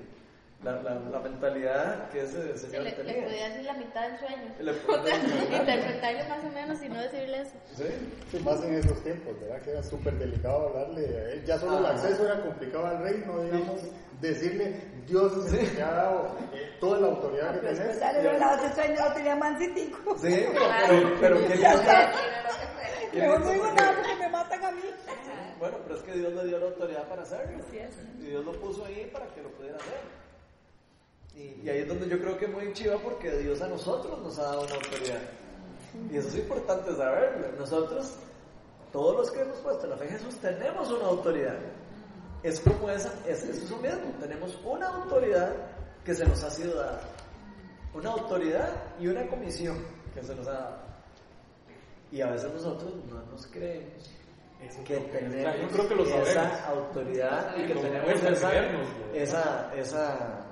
La, la, la, mentalidad que ese señor le, tenía. Le podía decir la mitad del sueño. Le, o sea, interpretarlo más o menos y no decirle eso. Sí, sí más en esos tiempos, ¿verdad? Que era súper delicado hablarle a él. Ya solo el acceso era complicado al rey, no digamos decirle, Dios es el que ha dado eh, toda la autoridad que tenés. Pues dale, los lados de sueño lo tenía mansitico. Sí, pero, pero ¿qué lindo Mejor no digo nada porque me matan a mí. Bueno, pero es que Dios le dio la autoridad para hacerlo. Y Dios lo puso ahí para que lo pudiera hacer. Y, y, ahí es donde yo creo que es muy chiva porque Dios a nosotros nos ha dado una autoridad. Y eso es importante saberlo. Nosotros, todos los que hemos puesto la fe en Jesús, tenemos una autoridad. Es como esa, es, es eso mismo. Tenemos una autoridad que se nos ha sido dada. Una autoridad y una comisión que se nos ha dado. Y a veces nosotros no nos creemos que tenemos esa autoridad y que tenemos esa, esa, esa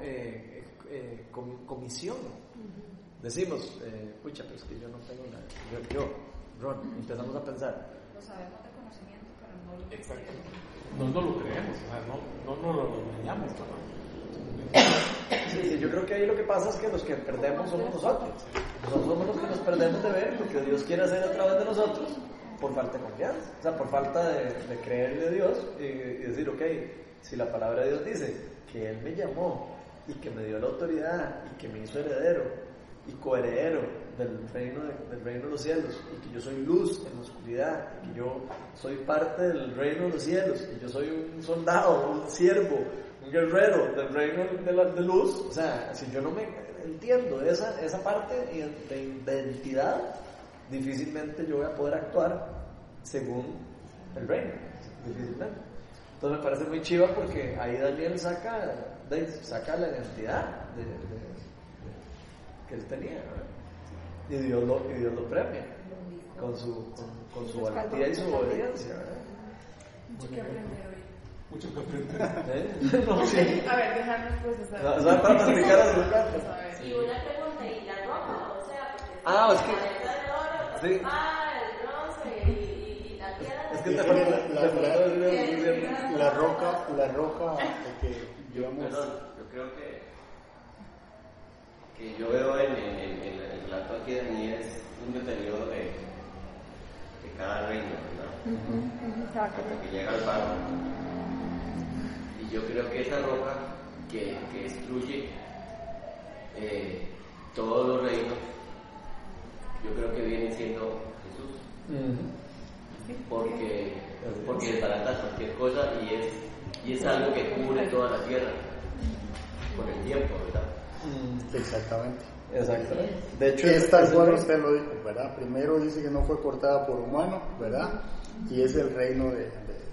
eh, eh, comisión. Decimos, eh, pucha, pero es que yo no tengo nada. Yo, yo, Ron, empezamos a pensar. Lo sabemos de conocimiento, pero no lo Exacto. No, no lo creemos, o sea, no, no, no lo engañamos. Sí, yo creo que ahí lo que pasa es que los que perdemos somos nosotros. Nosotros somos los que nos perdemos de ver lo que Dios quiere hacer a través de nosotros por falta de confianza, o sea, por falta de, de creerle a Dios y, y decir, ok, si la palabra de Dios dice que Él me llamó y que me dio la autoridad y que me hizo heredero y coheredero del reino de, del reino de los cielos y que yo soy luz en la oscuridad y que yo soy parte del reino de los cielos y yo soy un soldado, un siervo, un guerrero del reino de, la, luz, o sea, si yo no me entiendo esa, esa parte de identidad, difícilmente yo voy a poder actuar según el reino, difícilmente. Entonces me parece muy chiva porque ahí Daniel saca, saca la identidad de, que él tenía, y Dios lo, y Dios lo premia con su, con, su valentía y su obediencia. Mucho que aprender hoy. Mucho que aprender. ¿Eh? No, sí. A ver, dejarnos procesar. No, o sea, para masticar a sus gatos. Y una pregunta, ¿y la ropa? O sea, porque Ah, es que- sí. ah, el bronce y, y la la, roca, la roca que digamos Perdón, yo creo que, que yo veo en, en, en, en el relato aquí de Daniel es un deterioro de, de cada reino, ¿verdad? Hasta que llega al barro. Y yo creo que esa roca que, que destruye eh, todos los reinos, yo creo que viene siendo Jesús. Porque, porque desbarata cualquier cosa y es, y es algo que cubre toda la tierra con el tiempo, ¿verdad? exactamente. Exactamente. De hecho, Que es tal es- cual usted lo dijo, ¿verdad? Primero dice que no fue cortada por humano, ¿verdad? Y es el reino de, de-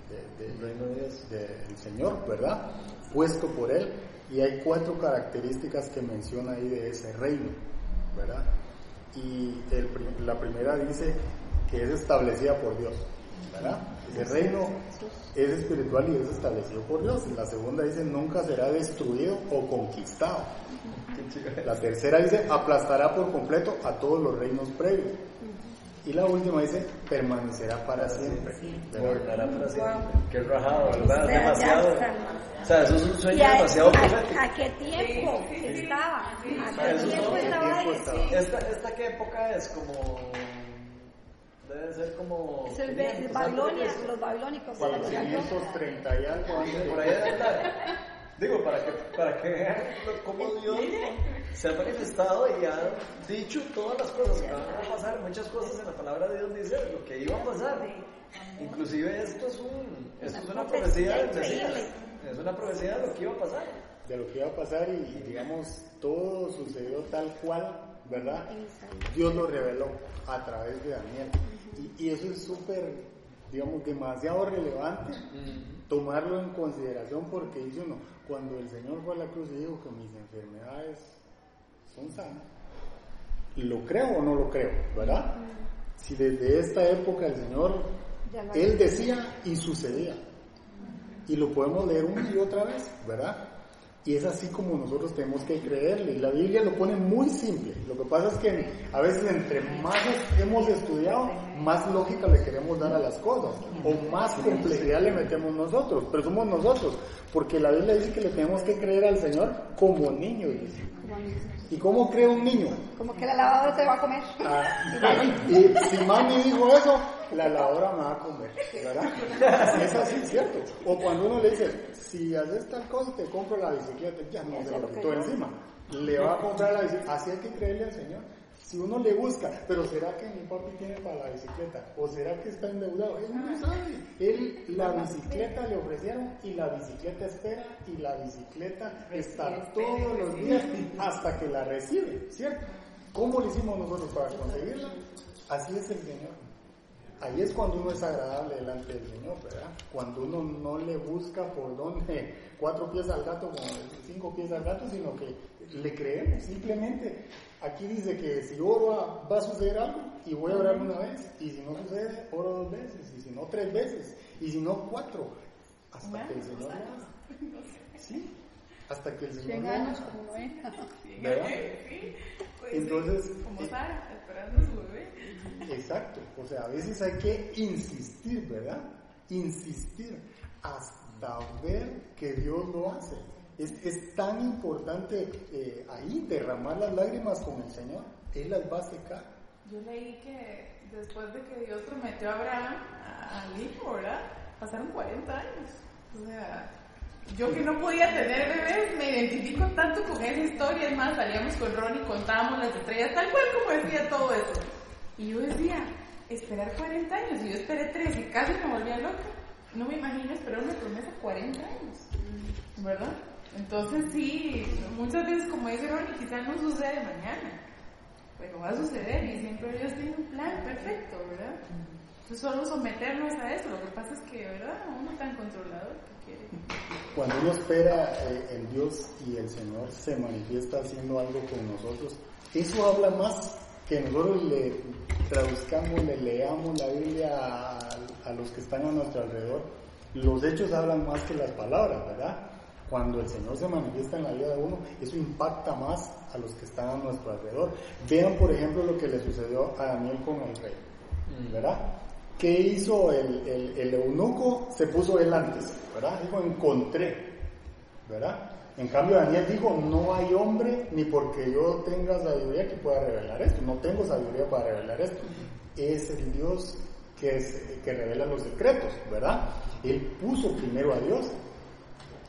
de- de- reino de Dios. del Señor, ¿verdad? Puesto por Él. Y hay cuatro características que menciona ahí de ese reino, ¿verdad? Y el la primera dice que es establecida por Dios, ¿verdad? Ese reino es espiritual y es establecido por Dios. La segunda dice nunca será destruido o conquistado. La tercera dice, aplastará por completo a todos los reinos previos. Y la última dice, permanecerá para siempre. Gobernará para siempre. Qué rajado, O ¿verdad? demasiado. O sea, eso es un ¿Y sueño a, demasiado a- profético. a qué tiempo estaba? ¿A qué tiempo estaba? ¿Esta, ¿Esta qué época es? Como. Debe ser como. Es el 500 de Babilonia, de Cristo. los babilónicos. Sí, cuando cayó. 530 y algo antes Por ahí. Digo, para que, para que vean cómo Dios se ha manifestado y ha dicho todas las cosas que van a pasar. Muchas cosas en la palabra de Dios dice lo que iba a pasar. Inclusive esto es, un, esto es una profecía del Mesías. Es una profecía de lo que iba a pasar. de lo que iba a pasar y digamos todo sucedió tal cual, ¿verdad? Dios lo reveló a través de Daniel. Y, y eso es súper, digamos, demasiado relevante tomarlo en consideración porque dice uno, cuando el Señor fue a la cruz y dijo que mis enfermedades son sanas, ¿lo creo o no lo creo? ¿Verdad? Si desde esta época el Señor, Él decía y sucedía. Y lo podemos leer una y otra vez, ¿verdad? Y es así como nosotros tenemos que creerle. Y la Biblia lo pone muy simple. Lo que pasa es que a veces entre más hemos estudiado, más lógica le queremos dar a las cosas. O más complejidad le metemos nosotros. Pero somos nosotros. Porque la Biblia dice que le tenemos que creer al Señor como niño. dice. ¿Y cómo cree un niño? Como que la lavadora se va a comer. Ah, y si mami dijo eso, la lavadora me va a comer, ¿verdad? Es así, ¿cierto? O cuando uno le dice, si haces tal cosa, te compro la bicicleta, ya no se lo quitó encima. Le va a comprar la bicicleta. Así hay que creerle al Señor. Si uno le busca, pero ¿será que mi papi tiene para la bicicleta? ¿O será que está endeudado? Él no sabe. Él, la bicicleta le ofrecieron y la bicicleta espera y la bicicleta está todos los días hasta que la recibe, ¿cierto? ¿Cómo lo hicimos nosotros para conseguirla? Así es el Señor. Ahí es cuando uno es agradable delante del Señor, ¿verdad? Cuando uno no le busca por dónde cuatro pies al gato, como cinco pies al gato, sino que le creemos, simplemente. Aquí dice que si oro a- va a suceder algo y voy a orar una vez, y si no sucede, oro dos veces, y si no tres veces, y si no cuatro, hasta que el Señor lo haga. Sí, hasta que el Señor 100 lo años como ve. ¿Verdad? Sí, pues Entonces, como eh, Sara, esperando su bebé. Exacto, o sea, a veces hay que insistir, ¿verdad? Insistir hasta ver que Dios lo hace. Es, tan importante eh, ahí derramar las lágrimas con el Señor, Él las va a. Yo leí que después de que Dios prometió a Abraham al hijo, ¿verdad? Pasaron 40 años. O sea, yo que no podía tener bebés, me identifico tanto con esa historia. Es más, salíamos con Ronnie, contábamos las estrellas, tal cual como decía todo eso. Y yo decía, esperar 40 años, y yo esperé 3 y casi me volvía loca. No me imagino esperar una promesa 40 años, ¿verdad? Entonces sí, muchas veces como dice Ronnie, quizás no sucede mañana, pero va a suceder y siempre Dios tiene un plan perfecto, ¿verdad? Entonces solo someternos a eso, lo que pasa es que, ¿verdad? Uno tan controlador que quiere. Cuando uno espera eh, en Dios y el Señor se manifiesta haciendo algo con nosotros, eso habla más que nosotros le traduzcamos, le leamos la Biblia a los que están a nuestro alrededor. Los hechos hablan más que las palabras, ¿verdad? Cuando el Señor se manifiesta en la vida de uno, eso impacta más a los que están a nuestro alrededor. Vean, por ejemplo, lo que le sucedió a Daniel con el rey, ¿verdad? ¿Qué hizo el, el, el eunuco? Se puso él antes, ¿verdad? Dijo, encontré, ¿verdad? En cambio, Daniel dijo, no hay hombre ni porque yo tenga sabiduría que pueda revelar esto. No tengo sabiduría para revelar esto. Es el Dios que, es, que revela los secretos, ¿verdad? Él puso primero a Dios.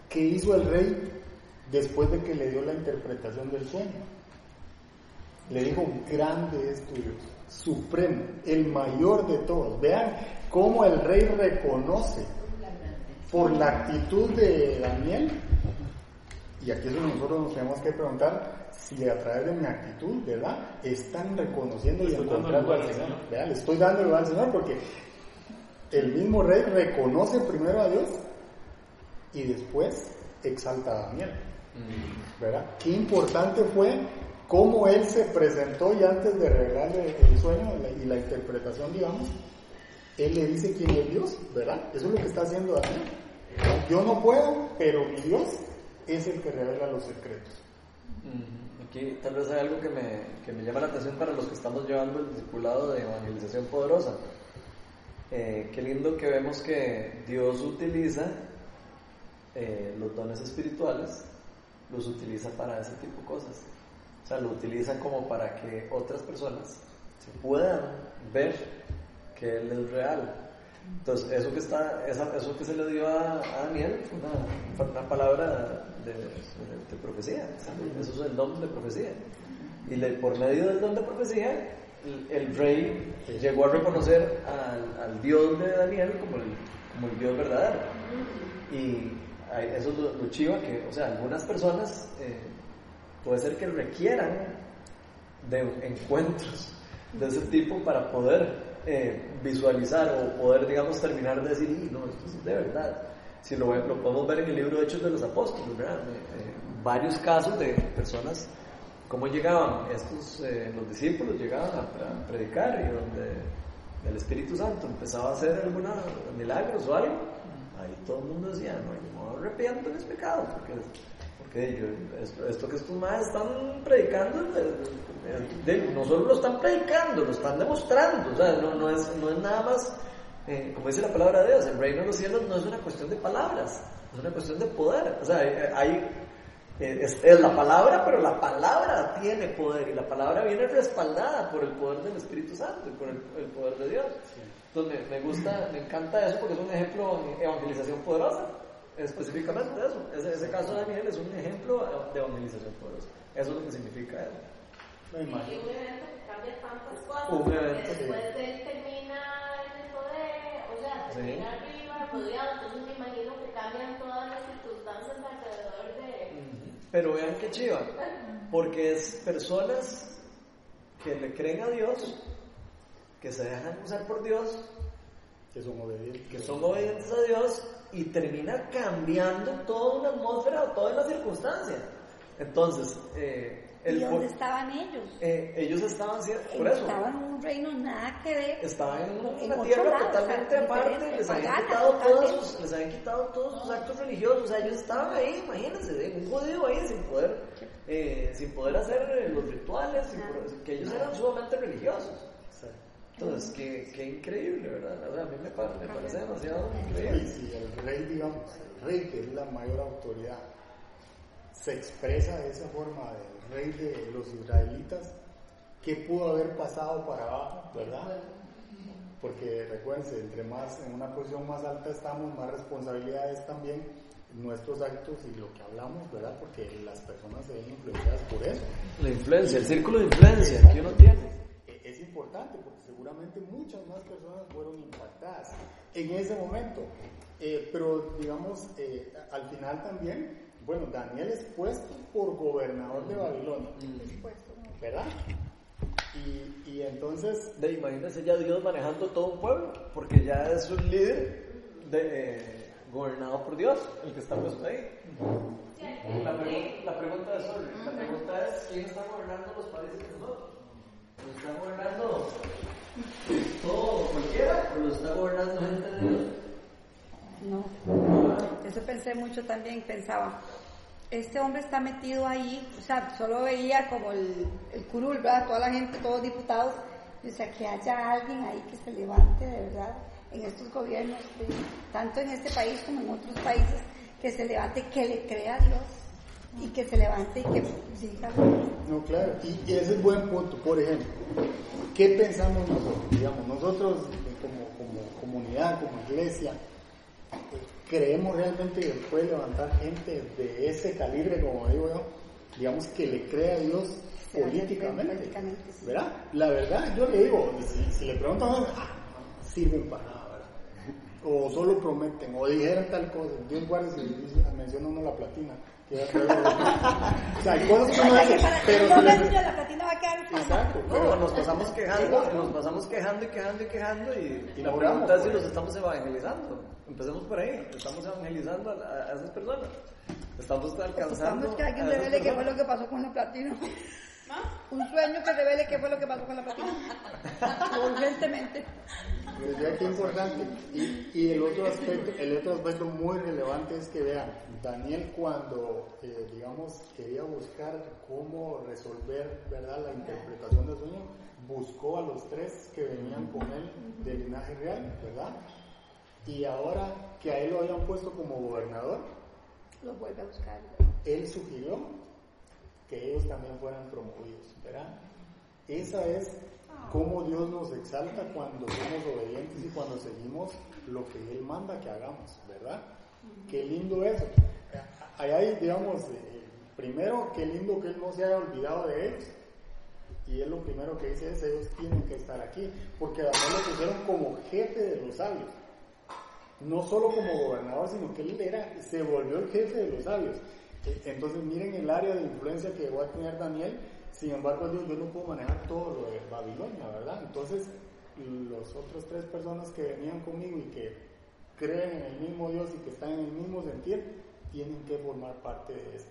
¿Qué hizo el rey después de que le dio la interpretación del sueño? Le dijo, grande es tu Dios, supremo, el mayor de todos. Vean cómo el rey reconoce por la actitud de Daniel y aquí es donde nosotros nos tenemos que preguntar si a través de mi actitud, ¿verdad? Están reconociendo y encontrando al Señor. ¿verdad? Le estoy dando lugar al Señor porque el mismo rey reconoce primero a Dios y después exalta a Daniel. ¿Verdad? Qué importante fue cómo él se presentó y antes de revelarle el sueño y la interpretación, digamos, él le dice quién es Dios, ¿verdad? Eso es lo que está haciendo Daniel. Yo no puedo, pero mi Dios es el que revela los secretos. Aquí tal vez hay algo que me, que me llama la atención para los que estamos llevando el discipulado de evangelización poderosa. Eh, qué lindo que vemos que Dios utiliza eh, los dones espirituales, los utiliza para ese tipo de cosas. O sea, lo utiliza como para que otras personas se puedan ver que Él es real, entonces, eso que, está, eso que se le dio a, Daniel fue una, una palabra de, de, profecía. Eso es el don de profecía. Y le, por medio del don de profecía, el, rey llegó a reconocer al, al, Dios de Daniel como el, como el Dios verdadero. Y eso es lo, chiva que, o sea, algunas personas eh, puede ser que requieran de encuentros de ese tipo para poder eh, visualizar o poder, digamos, terminar de decir, no, esto es de verdad. Si lo, lo, podemos ver en el libro de Hechos de los Apóstoles, ¿verdad? Eh, eh, varios casos de personas, cómo llegaban estos, los discípulos llegaban a, predicar y donde el Espíritu Santo empezaba a hacer algunos milagros o algo, ahí todo el mundo decía, no, no arrepiento de mis pecados, porque porque esto, que estos más están predicando, no solo lo están predicando, lo están demostrando, o sea, no, no, es, no es nada más, eh, como dice la palabra de Dios, el reino de los cielos no es una cuestión de palabras, es una cuestión de poder, o sea, hay, eh, es, es, la palabra, pero la palabra tiene poder y la palabra viene respaldada por el poder del Espíritu Santo y por el poder de Dios. Entonces me, me, gusta, me encanta eso porque es un ejemplo de evangelización poderosa específicamente eso. Ese, ese, caso de Daniel es un ejemplo de evangelización poderosa. Eso es lo que significa eso. y un evento que cambia tantas cosas. Un evento, después sí. de él termina en el poder, o sea, termina sí. arriba, rodeado. Entonces me imagino que cambian todas las circunstancias alrededor de. Pero vean qué chiva. Porque es personas que le creen a Dios, que se dejan usar por Dios, que son obedientes, que son obedientes a Dios y termina cambiando toda una atmósfera o toda la circunstancia. Entonces, eh, el, ¿y dónde estaban ellos? Eh, ellos estaban, por eso. Estaban en un reino nada que ver. Estaban en una, en tierra lado, totalmente o sea, aparte, les habían, quitado todos sus, les habían quitado todos sus actos religiosos, o sea, ellos estaban ahí, imagínense, un judío ahí sin poder, eh, sin poder hacer los rituales, sin poder, que ellos eran sumamente religiosos. Entonces, qué, qué increíble, ¿verdad? O sea, a mí me, me parece demasiado increíble. Sí, el rey, digamos, el rey que es la mayor autoridad, se expresa de esa forma del rey de los israelitas, ¿qué pudo haber pasado para abajo, verdad? Porque recuérdense, entre más, en una posición más alta estamos, más responsabilidades también nuestros actos y lo que hablamos, ¿verdad? Porque las personas se ven influenciadas por eso. La influencia, el círculo de influencia que uno tiene. Es importante porque seguramente muchas más personas fueron impactadas en ese momento. Eh, pero digamos, eh, al final también, bueno, Daniel es puesto por gobernador de Babilonia, ¿verdad? Y, y entonces... De, imagínense ya Dios manejando todo un pueblo, porque ya es un líder de, eh, gobernado por Dios, el que está puesto ahí. La, la, pregunta es, la pregunta es, ¿quién está gobernando los países de nosotros? ¿Lo está gobernando todo cualquiera o lo está gobernando gente de Dios? No, eso pensé mucho también, pensaba, este hombre está metido ahí, o sea, solo veía como el, el curul, ¿verdad? Toda la gente, todos diputados, o sea, que haya alguien ahí que se levante de verdad en estos gobiernos, tanto en este país como en otros países, que se levante, que le crea a Dios y que se levante y que siga. No, claro, y, ese es buen punto. Por ejemplo, ¿qué pensamos nosotros? Digamos, nosotros como, como comunidad, como iglesia, ¿creemos realmente que puede levantar gente de ese calibre, como digo yo, digamos, que le crea a Dios políticamente? ¿Verdad? La verdad, yo le digo, si, le preguntan, ah, sirven para nada o solo prometen, o dijeron tal cosa. Dios guarde si menciona uno la platina. o sea, hay cosas que no hacen, pero si les... la platina va a quedar Exacto, pero nos pasamos quejando, nos pasamos quejando y quejando y quejando y, y la pregunta es si los estamos evangelizando. Empecemos por ahí, estamos evangelizando a, esas personas. Estamos alcanzando. Estamos que alguien revele qué fue lo que pasó con la platina. Un sueño que revele qué fue lo que pasó con la platina. Urgentemente. Pues qué importante. Y, y, el otro aspecto, el otro aspecto muy relevante es que vean, Daniel cuando, eh, digamos, quería buscar cómo resolver, ¿verdad?, la interpretación del sueño, buscó a los tres que venían con él del linaje real, ¿verdad? Y ahora que a él lo habían puesto como gobernador, lo vuelve a buscar. Él sugirió que ellos también fueran promovidos, ¿verdad? Esa es cómo Dios nos exalta cuando somos obedientes y cuando seguimos lo que Él manda que hagamos, ¿verdad? Qué lindo eso. Hay, digamos, primero, qué lindo que Él no se haya olvidado de ellos. Y Él lo primero que dice es, ellos tienen que estar aquí, porque además lo pusieron como jefe de los sabios. No solo como gobernador, sino que Él era, se volvió el jefe de los sabios. E, entonces miren el área de influencia que va a tener Daniel sin embargo, yo, yo no puedo manejar todo lo de Babilonia, ¿verdad? Entonces, los otros tres personas que venían conmigo y que creen en el mismo Dios y que están en el mismo sentir, tienen que formar parte de esto.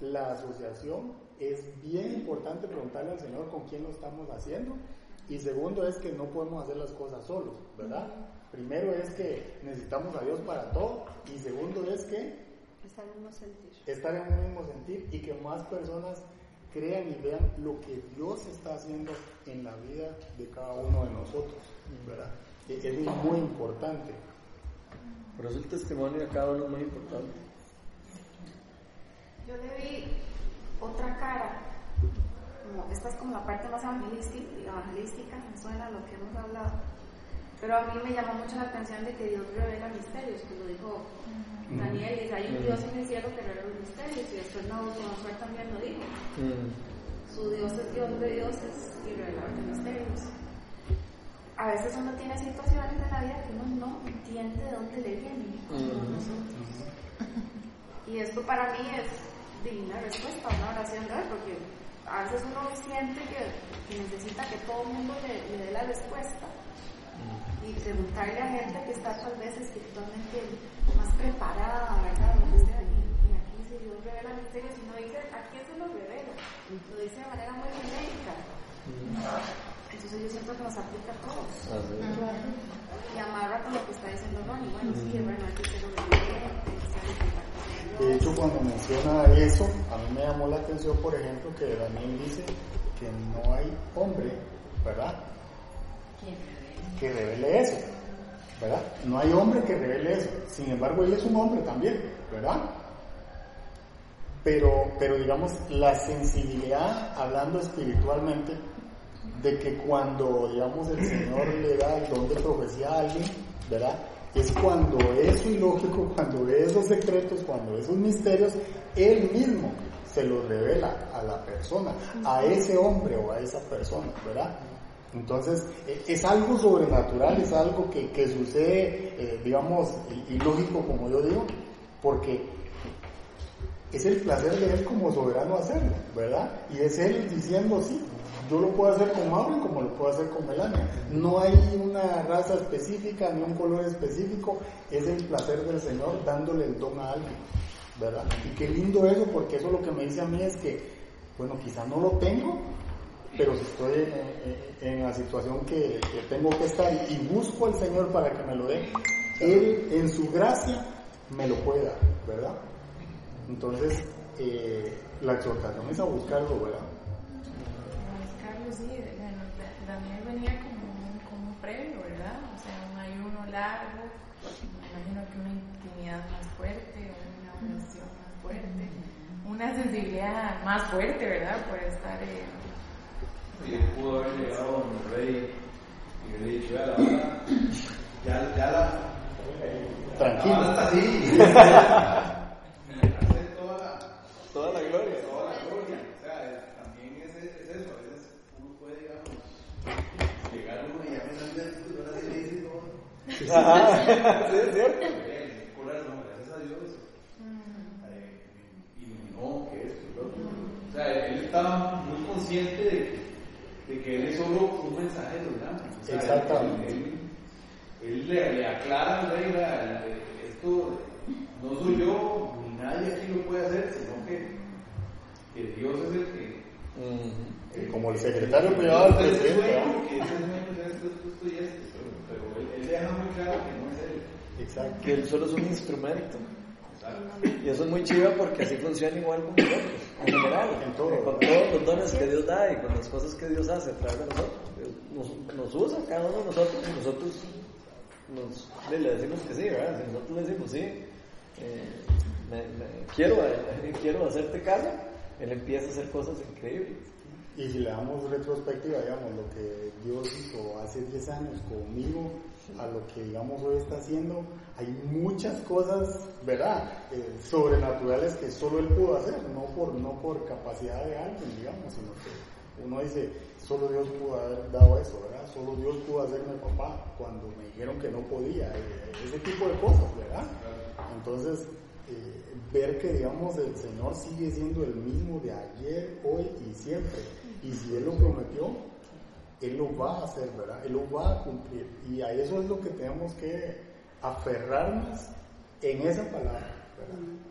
La asociación es bien importante preguntarle al Señor con quién lo estamos haciendo. Y segundo es que no podemos hacer las cosas solos, ¿verdad? Primero es que necesitamos a Dios para todo. Y segundo es que estar en un mismo sentir. Estar en un mismo sentir y que más personas crean y vean lo que Dios está haciendo en la vida de cada uno de nosotros, ¿verdad? E, es muy importante. Por eso el testimonio de cada uno es muy importante. Yo le vi otra cara, como, esta es como la parte más evangelística, evangelística, me suena lo que hemos hablado, pero a mí me llamó mucho la atención de que Dios revela misterios, que lo dijo Daniel dice, hay un Dios en el cielo que revela los misterios, y después Nabucodonosor también lo dijo. Su Dios es Dios de dioses y revelador de misterios. A veces uno tiene situaciones en la vida que uno no entiende de dónde le vienen. Y esto para mí es divina respuesta a una oración de porque a veces uno siente que, necesita que todo el mundo le, le dé la respuesta y preguntarle a gente que está tal vez espiritualmente más preparada, ¿verdad? y aquí si Dios revela misterios y no dice a quién se lo revela, lo dice de manera muy genérica. Entonces yo siento que nos aplica a todos. Y amarra con lo que está diciendo Ronnie. Bueno, sí, es verdad que se lo de hecho, cuando menciona eso, a mí me llamó la atención, por ejemplo, que Daniel dice que no hay hombre, ¿verdad? Que revele eso. ¿verdad? No hay hombre que revele eso. Sin embargo, él es un hombre también, ¿verdad? Pero, pero digamos, la sensibilidad, hablando espiritualmente, de que cuando, digamos, el Señor le da el don de profecía a alguien, ¿verdad? Es cuando eso ilógico, cuando esos secretos, cuando esos misterios, Él mismo se los revela a la persona, a ese hombre o a esa persona, ¿verdad? Entonces, e, es algo sobrenatural, es algo que, sucede, eh, digamos, ilógico, como yo digo, porque es el placer de Él como soberano hacerlo, ¿verdad? Y es Él diciendo sí, yo lo puedo hacer con Mauro como lo puedo hacer con Melania. No hay una raza específica ni un color específico, es el placer del Señor dándole el don a alguien, ¿verdad? Y qué lindo eso, porque eso lo que me dice a mí es que, bueno, quizá no lo tengo, pero si estoy en, la situación que, tengo que estar y busco al Señor para que me lo dé, Él en su gracia me lo puede dar, ¿verdad? Entonces, eh, la exhortación es a buscarlo, ¿verdad? Venía como un, como un previo, ¿verdad? O sea, un ayuno largo, me imagino que una intimidad más fuerte, una oración más fuerte, una sensibilidad más fuerte, ¿verdad? Por estar... Eh, y pudo haber llegado a un rey y le dicho, ya la verdad, ya, ya la... Tranquilo. Ahora está así. Toda la gloria. Toda la gloria. O sea, también es, es, eso. A veces uno puede, digamos, llegar uno y ya pensando en tu ahora sí le dice todo. Ajá. Sí, es cierto. Gracias a Dios. Eh, y no, que esto. O sea, él estaba muy consciente de, de que él es solo un mensajero, ¿verdad? O sea, Exactamente. Él, él, le, le, aclara al rey, esto no soy yo, ni nadie aquí lo puede hacer, sino que, que Dios es el que... Uh como el secretario privado del presidente. Que es esto, esto y esto, pero, pero él, él, deja muy claro que no es él. Exacto. Que él solo es un instrumento. Y eso es muy chiva porque así funciona igual con nosotros, en general, en todo, con todos los dones que Dios da y con las cosas que Dios hace a través de nosotros. Nos, nos usa cada uno de nosotros y nosotros nos, le decimos que sí, ¿verdad? Si nosotros le decimos sí, eh, me, me, quiero, eh, quiero hacerte caso, él empieza a hacer cosas increíbles. Y si le damos retrospectiva, digamos, lo que Dios hizo hace 10 años conmigo, a lo que, digamos, hoy está haciendo, hay muchas cosas, ¿verdad?, eh, sobrenaturales que solo Él pudo hacer, no por, no por capacidad de alguien, digamos, sino que uno dice, solo Dios pudo haber dado eso, ¿verdad? Solo Dios pudo hacerme papá cuando me dijeron que no podía, eh, ese tipo de cosas, ¿verdad? Entonces, eh, ver que, digamos, el Señor sigue siendo el mismo de ayer, hoy y siempre. Y si Él lo prometió, Él lo va a hacer, ¿verdad? Él lo va a cumplir. Y a eso es lo que tenemos que aferrarnos en esa palabra, ¿verdad?